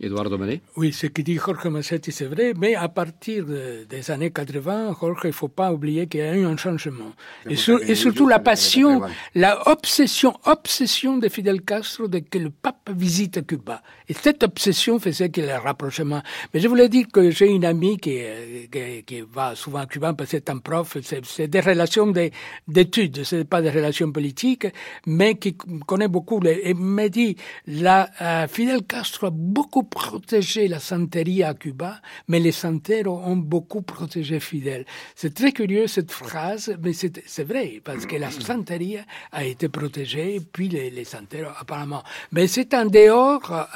Eduardo Manet Oui, ce que dit Jorge Massetti, c'est vrai, mais à partir des années 80, Jorge, il ne faut pas oublier qu'il y a eu un changement. Et, et, surtout la passion, la obsession, obsession de Fidel Castro de que le pape visite Cuba. Et cette obsession faisait qu'il y ait un rapprochement. Mais je voulais dire que j'ai une amie qui, qui, qui, va souvent à Cuba parce que c'est un prof, c'est des relations d'études, ce n'est pas des relations politiques, mais qui connaît beaucoup. Les, et me dit, la, euh, Fidel Castro a beaucoup protégé la santeria à Cuba, mais les santeros ont beaucoup protégé Fidel. C'est très curieux cette phrase, mais c'est vrai, parce que la santeria a été protégée, puis les, les santeros apparemment. Mais c'est en dehors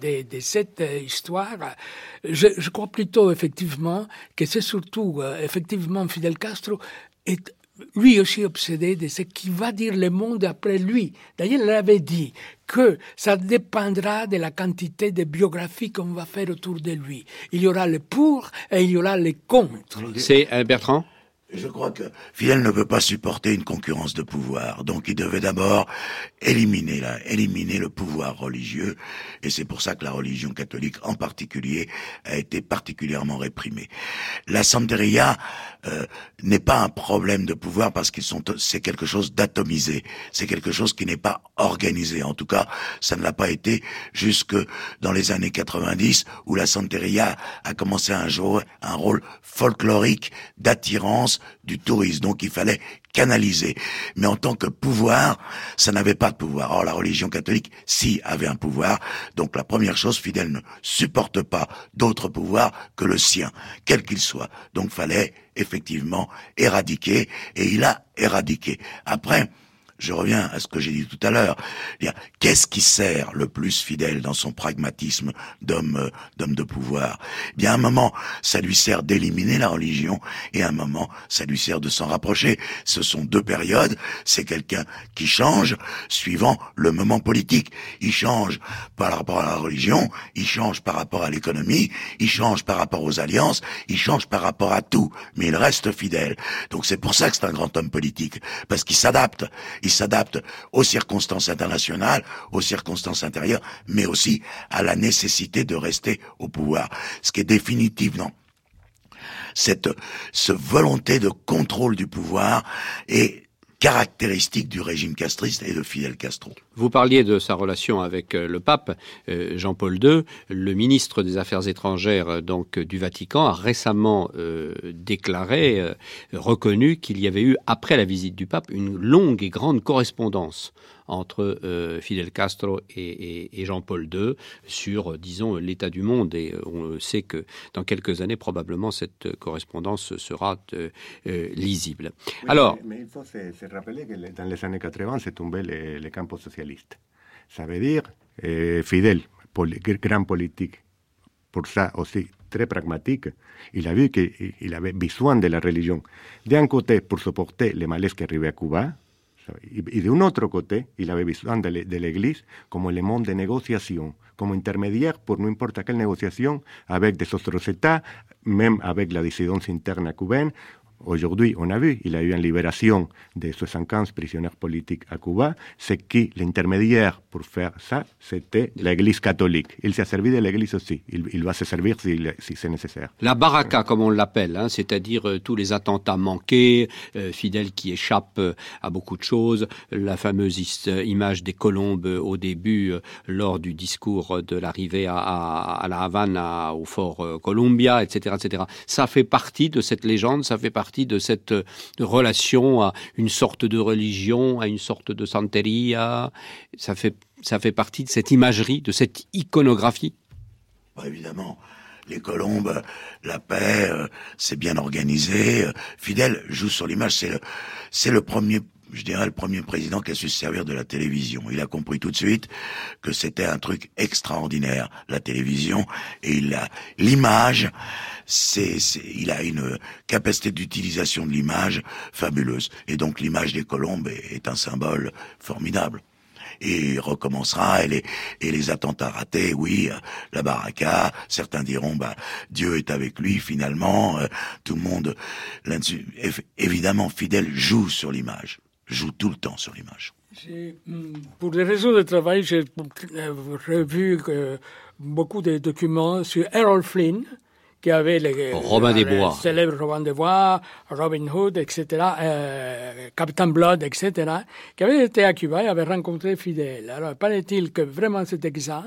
de, cette histoire. Je, je, crois plutôt effectivement que c'est surtout euh, effectivement Fidel Castro est lui aussi obsédé de ce qui va dire le monde après lui. D'ailleurs, il avait dit que ça dépendra de la quantité de biographies qu'on va faire autour de lui. Il y aura le pour et il y aura les contre. C'est euh, Bertrand? Je crois que Fidel ne peut pas supporter une concurrence de pouvoir, donc il devait d'abord éliminer la, éliminer le pouvoir religieux, et c'est pour ça que la religion catholique en particulier a été particulièrement réprimée. La Santeria euh, n'est pas un problème de pouvoir parce qu'ils sont, c'est quelque chose d'atomisé, c'est quelque chose qui n'est pas organisé. En tout cas, ça ne l'a pas été jusque dans les années 90 où la Santeria a commencé à jouer un rôle folklorique d'attirance du tourisme. Donc il fallait canaliser. Mais en tant que pouvoir, ça n'avait pas de pouvoir. Or, la religion catholique, si, avait un pouvoir. Donc la première chose, Fidèle ne supporte pas d'autre pouvoir que le sien, quel qu'il soit. Donc fallait effectivement éradiquer, et il a éradiqué. Après, je reviens à ce que j'ai dit tout à l'heure. Qu'est-ce qui sert le plus fidèle dans son pragmatisme d'homme euh, d'homme de pouvoir? Eh Bien, à un moment, ça lui sert d'éliminer la religion, et à un moment, ça lui sert de s'en rapprocher. Ce sont deux périodes. C'est quelqu'un qui change suivant le moment politique. Il change par rapport à la religion, il change par rapport à l'économie, il change par rapport aux alliances, il change par rapport à tout, mais il reste fidèle. Donc c'est pour ça que c'est un grand homme politique, parce qu'il s'adapte il s'adapte aux circonstances internationales, aux circonstances intérieures, mais aussi à la nécessité de rester au pouvoir. Ce qui est définitif, non cette ce volonté de contrôle du pouvoir et caractéristique du régime castriste et de Fidel Castro. Vous parliez de sa relation avec euh, le pape euh, Jean-Paul II. Le ministre des Affaires étrangères euh, donc du Vatican a récemment déclaré, reconnu qu'il y avait eu après la visite du pape une longue et grande correspondance entre euh, Fidel Castro et, Jean-Paul II sur, euh, disons, l'état du monde. Et euh, on sait que dans quelques années, probablement, cette correspondance sera lisible. Alors, mais, il faut se, rappeler que dans les années 80, c'est tombé le, le campo socialiste. Ça veut dire Fidel, grand politique, pour ça aussi très pragmatique, il a vu qu'il avait besoin de la religion. D'un côté, pour supporter les malaises qui arrivaient à Cuba, Y, de un otro côté, il avait besoin de l'Église comme élément de négociation, comme intermédiaire pour n'importe quelle négociation avec des autres États, même avec la dissidence interne cubaine Aujourd'hui, on a vu, il a eu une libération de 75 prisonniers politiques à Cuba. C'est qui l'intermédiaire pour faire ça, c'était l'Église catholique. Il s'est servi de l'Église aussi. Il, va se servir si, c'est nécessaire. La baraka, comme on l'appelle, hein, c'est-à-dire euh, tous les attentats manqués, euh, fidèles qui échappent euh, à beaucoup de choses, la fameuse image des colombes au début, lors du discours de l'arrivée à, la Havane, au fort Columbia, etc., etc. Ça fait partie de cette légende, ça fait partie de cette euh, relation à une sorte de religion, à une sorte de santeria. Ça fait, ça fait partie de cette imagerie, de cette iconographie? Bah, évidemment. Les colombes, la paix, euh, c'est bien organisé. Fidel joue sur l'image. C'est le, c'est premier je dirais, le premier président qui a su se servir de la télévision. Il a compris tout de suite que c'était un truc extraordinaire, la télévision, et il a l'image, c'est, il a une capacité d'utilisation de l'image fabuleuse. Et donc l'image des colombes est, un symbole formidable il recommencera et les, et les attentats ratés, oui, la baraka, certains diront bah Dieu est avec lui finalement, euh, tout le monde évidemment fidèle joue sur l'image joue tout le temps sur l'image. Hmm, pour des raisons de travail, j'ai euh, revu euh, beaucoup de documents sur Errol Flynn, qui avait les Robin des Bois, célèbre Robin des Bois, Robin Hood, etc., euh, Captain Blood, etc., qui avait été à Cuba et avait rencontré Fidel. Alors, paraît-il que vraiment c'était ça.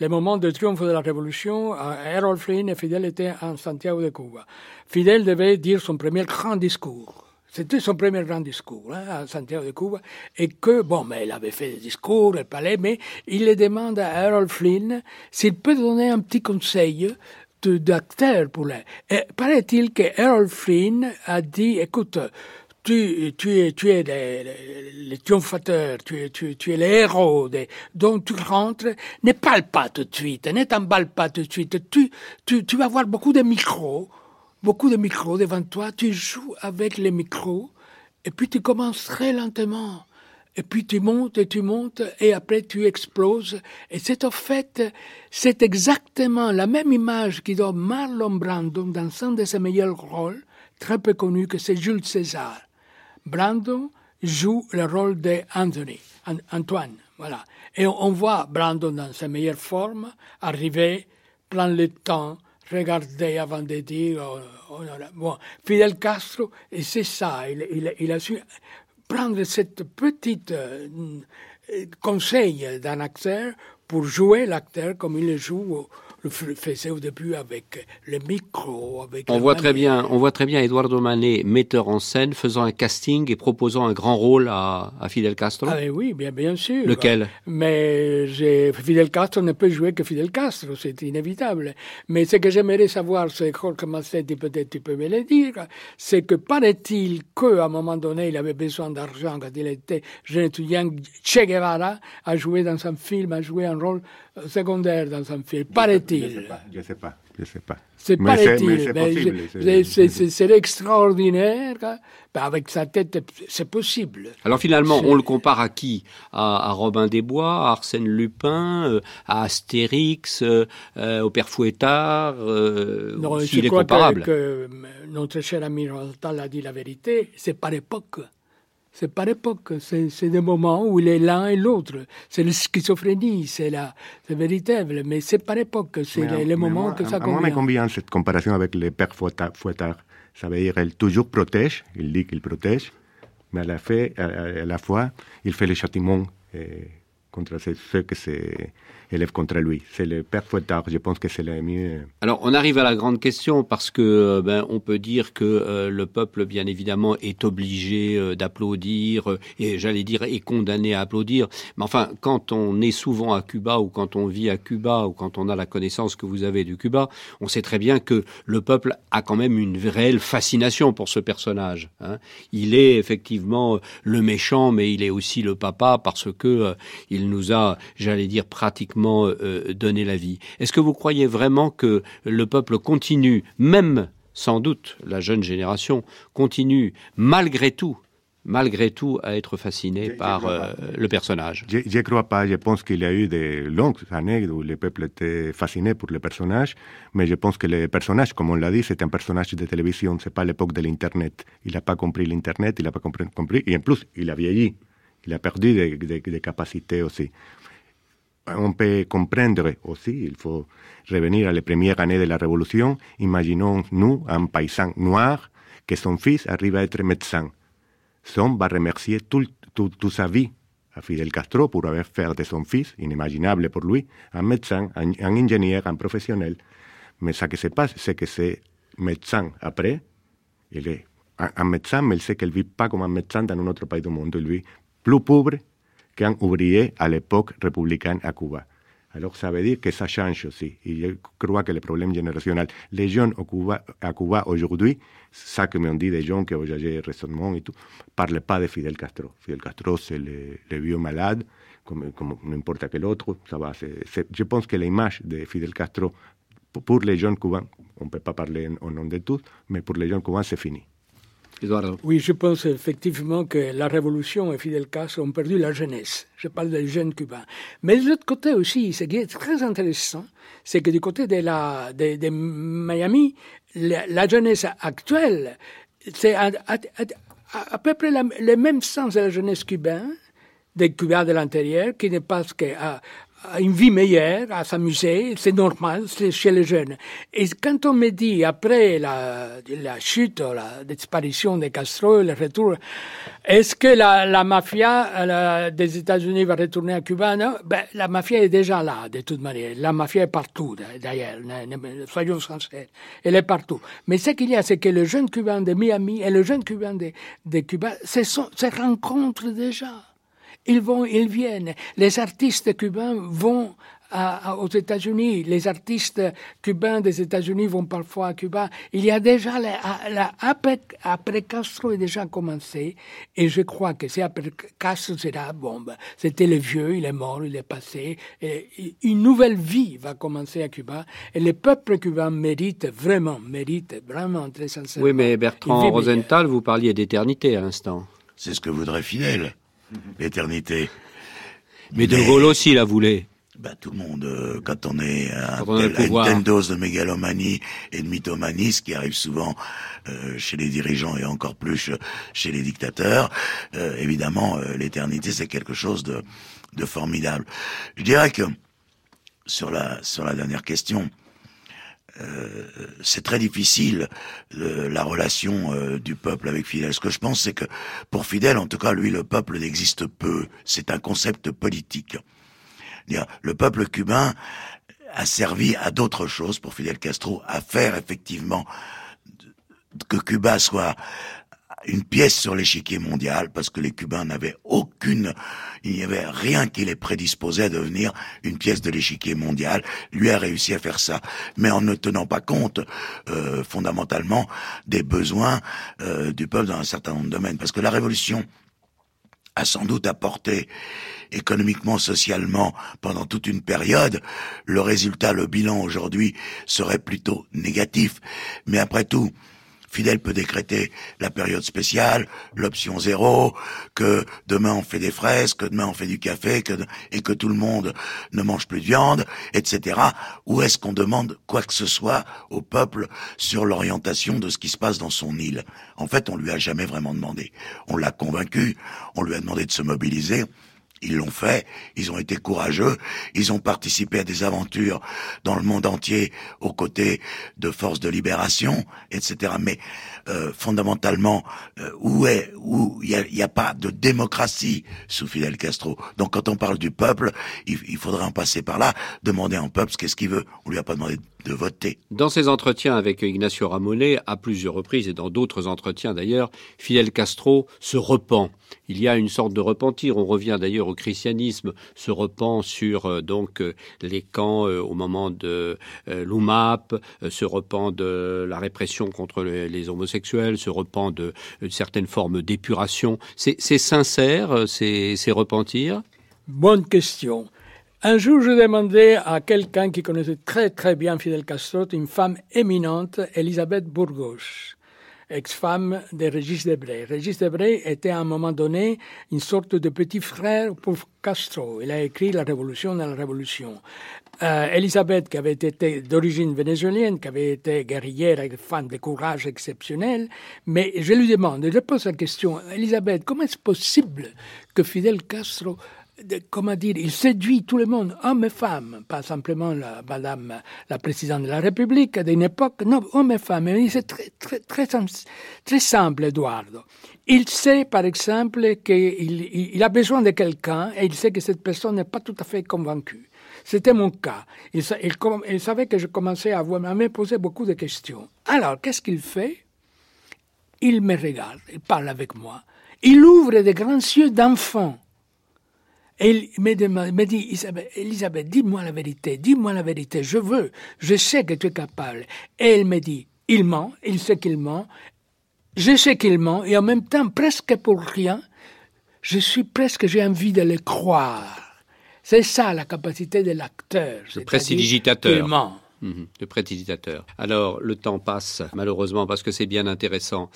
Le moment de triomphe de la Révolution, Errol Flynn et Fidel étaient en Santiago de Cuba. Fidel devait dire son premier grand discours C'était son premier grand discours hein, à Santiago de Cuba. Et que, bon, mais il avait fait des discours, il parlait, mais il demande à Harold Flynn s'il peut donner un petit conseil d'acteur pour lui. Et paraît-il que Harold Flynn a dit, écoute, tu, tu es, tu es le, triomphateur, tu es, tu, tu es le héros de, dont tu rentres, ne parle pas tout de suite, ne t'emballe pas tout de suite. Tu, tu, tu vas avoir beaucoup de micros, beaucoup de micros devant toi, tu joues avec les micros, et puis tu commences très lentement. Et puis tu montes et tu montes et après tu exploses. Et c'est en fait, c'est exactement la même image qui donne Marlon Brando dans un de ses meilleurs rôles, très peu connu, que c'est Jules César. Brando joue le rôle d'Anthony, Antoine, voilà. Et on voit Brando dans sa meilleure forme arriver, prendre le temps, regarder avant de dire. Oh, oh, bon, Fidel Castro, et c'est ça, il, il, a su prendre cette petite euh, conseil d'un acteur pour jouer l'acteur comme il le joue le faisait au début avec le micro, avec. On voit très bien, on voit très bien Eduardo Manet, metteur en scène, faisant un casting et proposant un grand rôle à, à Fidel Castro. Ah oui, bien, bien sûr. Lequel? Mais Fidel Castro ne peut jouer que Fidel Castro, c'est inévitable. Mais ce que j'aimerais savoir, c'est comment c'est, peut-être tu peux me le dire, c'est que paraît-il qu'à un moment donné, il avait besoin d'argent quand il était jeune étudiant. Che Guevara a joué dans un film, a joué un rôle secondaire dans un film, paraît-il. Je ne sais pas, je ne sais pas. C'est paraît-il. C'est extraordinaire. Ben, avec sa tête, c'est possible. Alors finalement, on le compare à qui? À, Robin des Bois, à Arsène Lupin, euh, à Astérix, euh, euh, au Père Fouettard. non, je est crois comparable. Que, que notre cher ami Rosenthal a dit la vérité. C'est par époque. C'est par époque, c'est des moments où il est l'un et l'autre. C'est la schizophrénie, c'est la, véritable, mais c'est par époque, c'est les, moments que ça convient. Moi, me convient cette comparaison avec le père Fouettard. Ça veut dire qu'il toujours protège, il dit qu'il protège, mais à la, fin, à, la fois, il fait le châtiment eh, contre ceux que c'est élève contre lui. C'est le père Fouettard, je pense que c'est le mieux. Alors, on arrive à la grande question parce que euh, ben, on peut dire que euh, le peuple, bien évidemment, est obligé euh, d'applaudir et j'allais dire est condamné à applaudir. Mais enfin, quand on est souvent à Cuba ou quand on vit à Cuba ou quand on a la connaissance que vous avez du Cuba, on sait très bien que le peuple a quand même une réelle fascination pour ce personnage. Hein. Il est effectivement le méchant, mais il est aussi le papa parce que il nous a, j'allais dire, pratiquement euh, donner la vie. Est-ce que vous croyez vraiment que le peuple continue, même sans doute la jeune génération, continue malgré tout malgré tout à être fasciné par euh, le personnage? Je ne crois pas. Je pense qu'il y a eu de longues années où le peuple était fasciné pour le personnage, mais je pense que le personnage, comme on l'a dit, c'est un personnage de télévision. C'est pas l'époque de l'Internet. Il n'a pas compris l'Internet, il n'a pas compris, compris, et en plus, il a vieilli. Il a perdu des capacités aussi on peut comprendre aussi, il faut revenir à les premières années de la Révolution. Imaginons-nous un paysan noir que son fils arrive à être médecin. Son va remercier toute sa vie à Fidel Castro pour avoir fait de son fils, inimaginable pour lui, un médecin, un, ingénieur, un professionnel. Mais ce qui se passe, c'est que ce médecin, après, il est un, médecin, mais il sait qu'il ne vit pas comme un médecin dans un autre pays du monde. Il vit plus pauvre, qu'un ouvrier à l'époque républicaine à Cuba. Alors ça veut dire que ça change aussi. Et je crois que le problème générationnel, les jeunes à Cuba, à Cuba aujourd'hui, ça que m'ont dit des gens qui ont voyagé récemment et tout, ne parlent pas de Fidel Castro. Fidel Castro, c'est le, le, vieux malade, comme, comme n'importe quel autre. Ça va, je pense que l'image de Fidel Castro, pour les jeunes cubains, on ne peut pas parler au nom de tous, mais pour les jeunes cubains, c'est fini. Oui, je pense effectivement que la révolution et Fidel Castro ont perdu la jeunesse. Je parle des jeunes cubains. Mais de l'autre côté aussi, ce qui est très intéressant, c'est que du côté de, Miami, la, jeunesse actuelle, c'est à, peu près le même sens de la jeunesse cubaine, des Cubains de l'intérieur, qui ne passe qu'à une vie meilleure, à s'amuser, c'est normal, c'est chez les jeunes. Et quand on me dit, après la, la chute, la disparition de Castro, le retour, est-ce que la, mafia des États-Unis va retourner à Cuba? Non ben, La mafia est déjà là, de toute manière. La mafia est partout, d'ailleurs, soyons sincères. Elle est partout. Mais ce qu'il y a, c'est que le jeune Cubain de Miami et le jeune Cubain de, de Cuba se, sont, se rencontrent déjà. Ils vont, ils viennent. Les artistes cubains vont aux États-Unis. Les artistes cubains des États-Unis vont parfois à Cuba. Il y a déjà, la, après, Castro est déjà commencé, et je crois que c'est après Castro sera, bon, ben, c'était le vieux, il est mort, il est passé, et une nouvelle vie va commencer à Cuba, et le peuple cubain mérite vraiment, mérite vraiment très sincèrement. Oui, mais Bertrand Rosenthal, vous parliez d'éternité à l'instant. C'est ce que voudrait Fidel l'éternité. Mais, De Gaulle aussi la voulait. Ben, tout le monde, euh, quand on est à, une telle dose de mégalomanie et de mythomanie, ce qui arrive souvent euh, chez les dirigeants et encore plus chez les dictateurs, euh, évidemment, l'éternité, c'est quelque chose de, de formidable. Je dirais que, sur la, sur la dernière question, euh, c'est très difficile la relation euh, du peuple avec Fidel. Ce que je pense, c'est que pour Fidel, en tout cas, lui, le peuple n'existe peu. C'est un concept politique. Le peuple cubain a servi à d'autres choses pour Fidel Castro, à faire effectivement que Cuba soit une pièce sur l'échiquier mondial parce que les Cubains n'avaient aucune, il n'y avait rien qui les prédisposait à devenir une pièce de l'échiquier mondial. Lui a réussi à faire ça, mais en ne tenant pas compte euh, fondamentalement des besoins euh, du peuple dans un certain nombre de domaines. Parce que la révolution a sans doute apporté économiquement, socialement, pendant toute une période, le résultat, le bilan aujourd'hui serait plutôt négatif. Mais après tout, Fidel peut décréter la période spéciale, l'option zéro, que demain on fait des fraises, que demain on fait du café, que, et que tout le monde ne mange plus de viande, etc. Ou est-ce qu'on demande quoi que ce soit au peuple sur l'orientation de ce qui se passe dans son île? En fait, on lui a jamais vraiment demandé. On l'a convaincu, on lui a demandé de se mobiliser. Ils l'ont fait, ils ont été courageux, ils ont participé à des aventures dans le monde entier aux côtés de forces de libération, etc. Mais euh, fondamentalement, euh, où est où il n'y a, pas de démocratie sous Fidel Castro. Donc quand on parle du peuple, il, il faudrait en passer par là, demander un peuple ce qu'est-ce qu'il veut. On lui a pas demandé de voter. Dans ses entretiens avec Ignacio Ramonet, à plusieurs reprises et dans d'autres entretiens d'ailleurs, Fidel Castro se repent. Il y a une sorte de repentir. On revient d'ailleurs au christianisme, se repent sur euh, donc les camps au moment de l'UMAP, se repent de la répression contre les, homosexuels, se repent de, certaines formes d'épuration. C'est sincère, ces repentirs Bonne question. Un jour, je demandais à quelqu'un qui connaissait très très bien Fidel Castro, une femme éminente, Elisabeth Burgos ex-femme de Régis Debray. Régis Debray était à un moment donné une sorte de petit frère pour Castro. Il a écrit La Révolution dans la Révolution. Euh, Elisabeth, qui avait été d'origine vénézuélienne, qui avait été guerrière et femme de courage exceptionnel, mais je lui demande, je pose la question, Elisabeth, comment est-ce possible que Fidel Castro comment dire, il séduit tout le monde, hommes et femmes, pas simplement la madame, la présidente de la République d'une époque, non, hommes et femmes. C'est très, très, très, simple, Eduardo. Il sait, par exemple, qu'il il a besoin de quelqu'un et il sait que cette personne n'est pas tout à fait convaincue. C'était mon cas. Il, savait que je commençais à, à me poser beaucoup de questions. Alors, qu'est-ce qu'il fait? Il me regarde, il parle avec moi. Il ouvre des grands yeux d'enfant elle me, dit, Elisabeth, dis-moi la vérité, dis-moi la vérité, je veux, je sais que tu es capable. Et elle me dit, il ment, il sait qu'il ment, je sais qu'il ment, et en même temps, presque pour rien, je suis presque, j'ai envie de le croire. C'est ça la capacité de l'acteur. Le prestidigitateur. Mhm, le prestidigitateur. Alors, le temps passe, malheureusement, parce que c'est bien intéressant.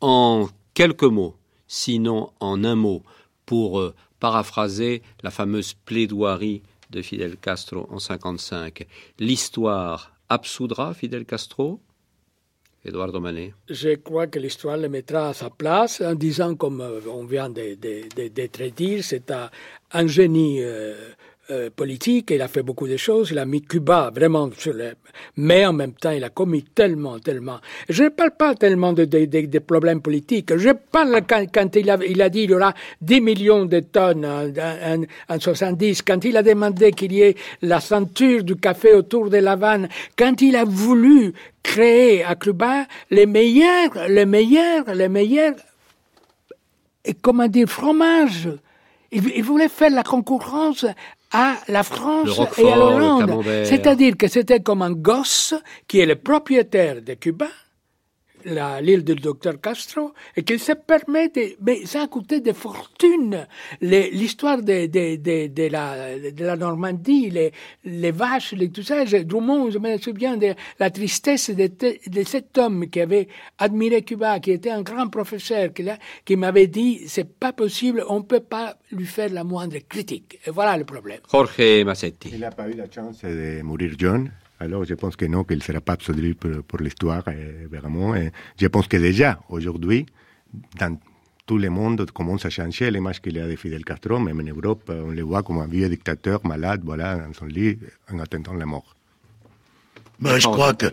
En quelques mots, sinon en un mot, pour euh, paraphraser la fameuse plaidoirie de Fidel Castro en 55. L'histoire absoudra Fidel Castro? Eduardo Manet Je crois que l'histoire le mettra à sa place en disant, comme euh, on vient d'être dit, c'est un, génie euh, euh, politique, il a fait beaucoup de choses, il a mis Cuba vraiment sur le... Mais en même temps, il a commis tellement, tellement... Je ne parle pas tellement de, de, problèmes politiques, je parle quand, il, a, il, a, dit il y aura 10 millions de tonnes en, en, en 70, quand il a demandé qu'il y ait la ceinture du café autour de la vanne, quand il a voulu créer à Cuba les meilleurs, les meilleurs, les meilleurs, et comment dire, fromages. Il, il voulait faire la concurrence à la France et à l'Hollande. C'est-à-dire que c'était comme un gosse qui est le propriétaire de Cuba l'île du docteur Castro et qu'il se permet de, mais ça a coûté des fortunes. L'histoire de, de, de, de, la, de la Normandie, les, les vaches, les, tout ça, je, Drummond, je me souviens de la tristesse de, de, cet homme qui avait admiré Cuba, qui était un grand professeur, qui, qui m'avait dit, c'est pas possible, on peut pas lui faire la moindre critique. Et voilà le problème. Jorge Massetti. Il n'a pas eu la chance de mourir jeune. Alors je pense que non, qu'il ne sera pas absolu pour, l'histoire, eh, vraiment. Je pense que déjà, aujourd'hui, dans tout le monde commence à changer l'image qu'il a de Fidel Castro, même en Europe, on le voit comme un vieux dictateur malade, voilà, dans son lit, en attendant la mort. Mais je crois que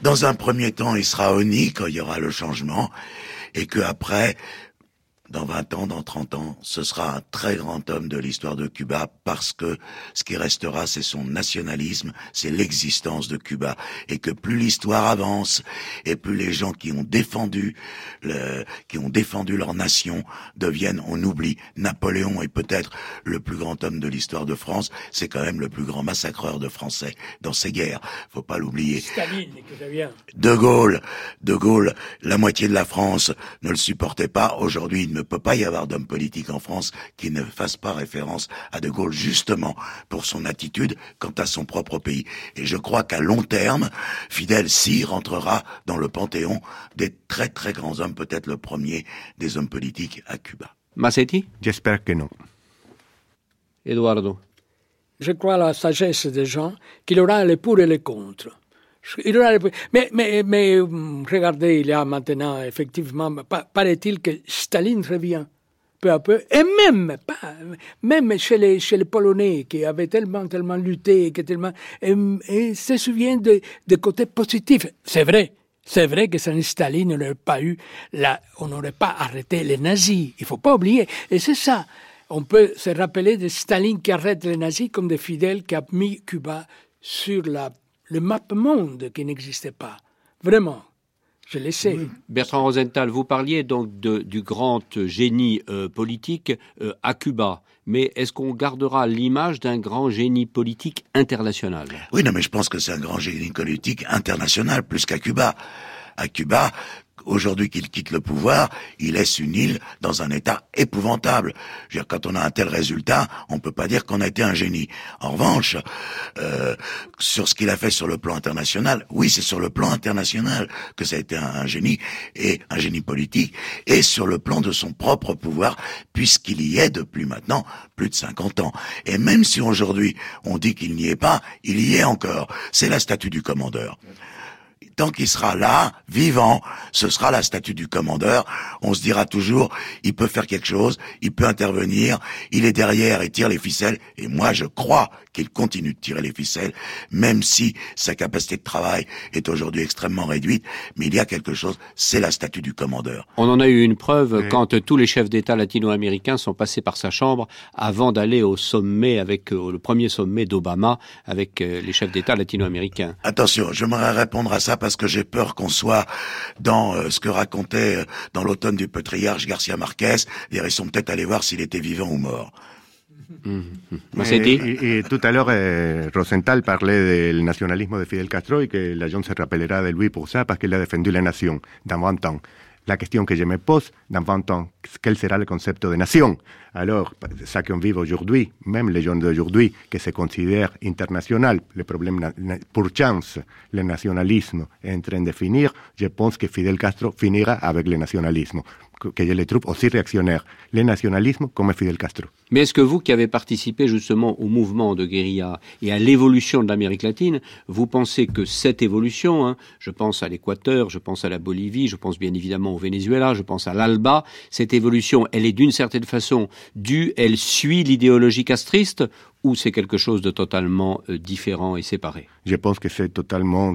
dans un premier temps, il sera honni quand il y aura le changement, et qu'après, dans 20 ans, dans 30 ans, ce sera un très grand homme de l'histoire de Cuba parce que ce qui restera, c'est son nationalisme, c'est l'existence de Cuba. Et que plus l'histoire avance, et plus les gens qui ont défendu le, qui ont défendu leur nation deviennent, on oublie, Napoléon est peut-être le plus grand homme de l'histoire de France, c'est quand même le plus grand massacreur de Français dans ces guerres. Faut pas l'oublier. Staline, De Gaulle, De Gaulle, la moitié de la France ne le supportait pas. Aujourd'hui, il ne peut pas y avoir d'homme politique en France qui ne fasse pas référence à De Gaulle justement pour son attitude quant à son propre pays. Et je crois qu'à long terme, Fidel si rentrera dans le panthéon des très très grands hommes, peut-être le premier des hommes politiques à Cuba. Massetti? J'espère que non. Eduardo? Je crois à la sagesse des gens qu'il aura les pour et les contre. Mais, mais, mais hum, regardez, il y a maintenant, effectivement, paraît-il que Staline revient peu à peu, et même, pas, même chez les, chez les Polonais qui avaient tellement, tellement lutté, qui tellement, et, se souviennent de, de côtés positifs. C'est vrai. C'est vrai que sans Staline, on n'aurait pas eu on n'aurait pas arrêté les nazis. Il faut pas oublier. Et c'est ça. On peut se rappeler de Staline qui arrête les nazis comme des fidèles qui a mis Cuba sur la le map monde qui n'existait pas. Vraiment. Je le sais. Bertrand Rosenthal, vous parliez donc de, du grand génie euh, politique euh, à Cuba. Mais est-ce qu'on gardera l'image d'un grand génie politique international? Oui, non, mais je pense que c'est un grand génie politique international plus qu'à Cuba. À Cuba, aujourd'hui qu'il quitte le pouvoir, il laisse une île dans un état épouvantable. Je veux dire, quand on a un tel résultat, on peut pas dire qu'on a été un génie. En revanche, euh, sur ce qu'il a fait sur le plan international, oui, c'est sur le plan international que ça a été un, génie et un génie politique, et sur le plan de son propre pouvoir, puisqu'il y est depuis maintenant plus de 50 ans. Et même si aujourd'hui on dit qu'il n'y est pas, il y est encore. C'est la statue du commandeur tant qu'il sera là, vivant, ce sera la statue du commandeur. On se dira toujours, il peut faire quelque chose, il peut intervenir, il est derrière et tire les ficelles. Et moi, je crois qu'il continue de tirer les ficelles, même si sa capacité de travail est aujourd'hui extrêmement réduite. Mais il y a quelque chose, c'est la statue du commandeur. On en a eu une preuve quand tous les chefs d'État latino-américains sont passés par sa chambre avant d'aller au sommet avec euh, le premier sommet d'Obama avec euh, les chefs d'État latino-américains. Attention, j'aimerais répondre à ça parce que j'ai peur qu'on soit dans euh, ce que racontait dans l'automne du patriarche Garcia Marquez. Ils sont peut-être allés voir s'il était vivant ou mort. Et, tout à l'heure, eh, Rosenthal parlait du nationalisme de Fidel Castro et que la se rappellera de lui pour ça, parce qu'il a défendu la nation dans 20 ans. La question que je me pose, dans 20 ans, quel sera le concept de nation Alors, ça qu'on vit aujourd'hui, même les gens d'aujourd'hui, qui se considèrent international, le problème, pour chance, le nationalisme est en train de finir, je pense que Fidel Castro finira avec le nationalisme que les troupes aussi réactionnaires, le nationalisme comme Fidel Castro. Mais est-ce que vous qui avez participé justement au mouvement de guérilla et à l'évolution de l'Amérique latine, vous pensez que cette évolution, hein, je pense à l'Équateur, je pense à la Bolivie, je pense bien évidemment au Venezuela, je pense à l'Alba, cette évolution, elle est d'une certaine façon due, elle suit l'idéologie castriste ou c'est quelque chose de totalement euh, différent et séparé? Je pense que c'est totalement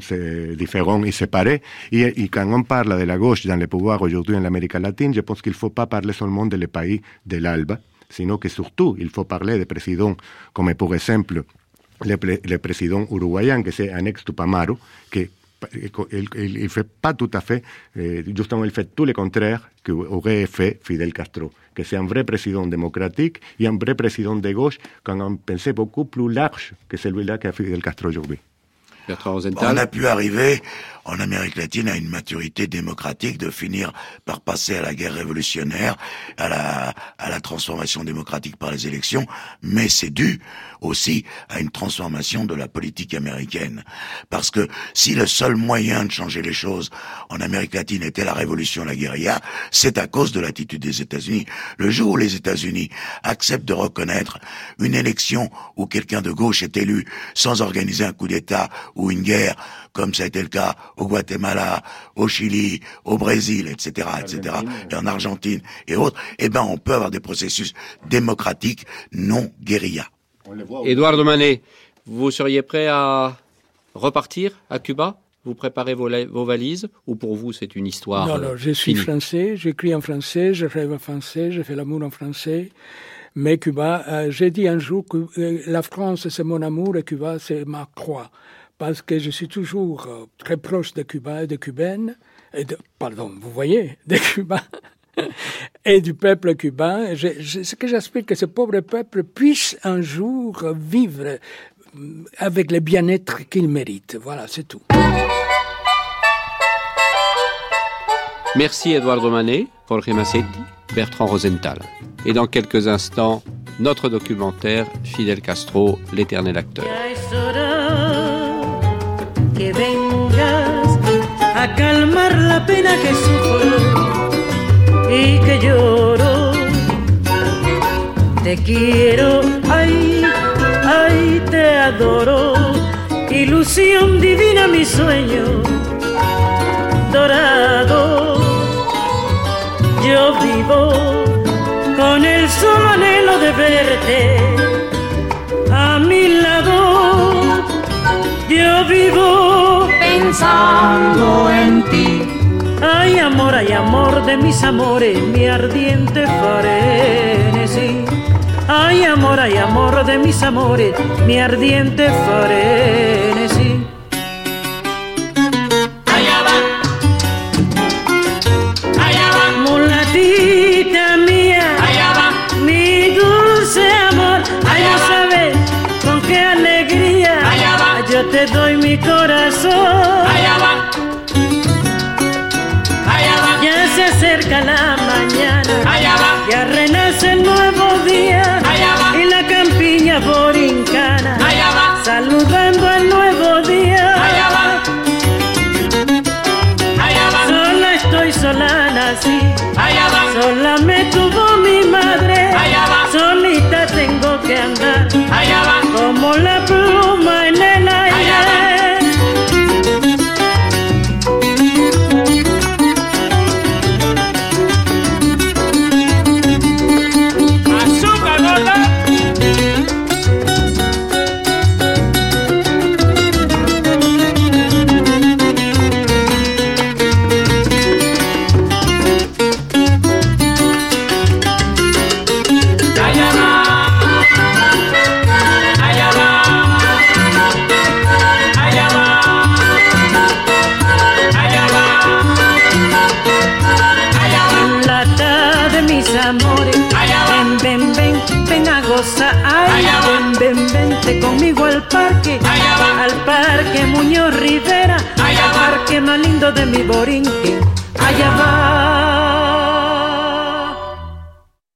différent et séparé. Et, quand on parle de la gauche dans le pouvoir aujourd'hui en Amérique latine, je pense qu'il ne faut pas parler seulement des pays de l'Alba, sinon que surtout il faut parler des présidents comme par exemple le, président uruguayen, que c'est Anex Tupamaro, qui il ne fait pas tout à fait, eh, justement, il fait tout le contraire qu'aurait fait Fidel Castro, que c'est un vrai président démocratique et un vrai président de gauche, quand on pensait beaucoup plus large que celui-là qu'a Fidel Castro aujourd'hui. On a pu arriver en Amérique latine à une maturité démocratique de finir par passer à la guerre révolutionnaire, à la, à la transformation démocratique par les élections, mais c'est dû aussi à une transformation de la politique américaine. Parce que si le seul moyen de changer les choses en Amérique latine était la révolution, la guérilla, c'est à cause de l'attitude des États-Unis. Le jour où les États-Unis acceptent de reconnaître une élection où quelqu'un de gauche est élu sans organiser un coup d'État ou une guerre, comme ça a été le cas au Guatemala, au Chili, au Brésil, etc., etc., et en Argentine et autres, eh ben, on peut avoir des processus démocratiques non guérilla. Eduardo Manet, vous seriez prêt à repartir à Cuba? Vous préparez vos, vos, valises? Ou pour vous c'est une histoire Non, non, je suis français, j'écris en français, je rêve en français, je fais l'amour en français. Mais Cuba, euh, j'ai dit un jour que euh, la France c'est mon amour et Cuba c'est ma croix parce que je suis toujours euh, très proche de Cuba et de Cubaines, et de, pardon, vous voyez, (laughs) des Cubains et du peuple cubain. ce que j'aspire que ce pauvre peuple puisse un jour vivre euh, avec le bien-être qu'il mérite. Voilà, c'est tout. Merci Eduardo Manet, Jorge Massetti, Bertrand Rosenthal. Et dans quelques instants, notre documentaire Fidel Castro, l'éternel acteur. Que vengas a calmar la pena que sufro y que lloro. Te quiero, ay, ay, te adoro, ilusión divina mi sueño dorado. Yo vivo con el solo anhelo de verte a mi lado yo vivo pensando en ti. Ay, amor, ay, amor de mis amores, mi ardiente frenesí. Ay, amor, ay, amor de mis amores, mi ardiente frenesí. Yo te doy mi corazón. Allá va. Allá va. Ya se acerca la mañana. Allá va. Ya renace el nuevo día. Allá va. Y la campiña borincana. Allá va. Saludando el nuevo de mi borinque. Allá va.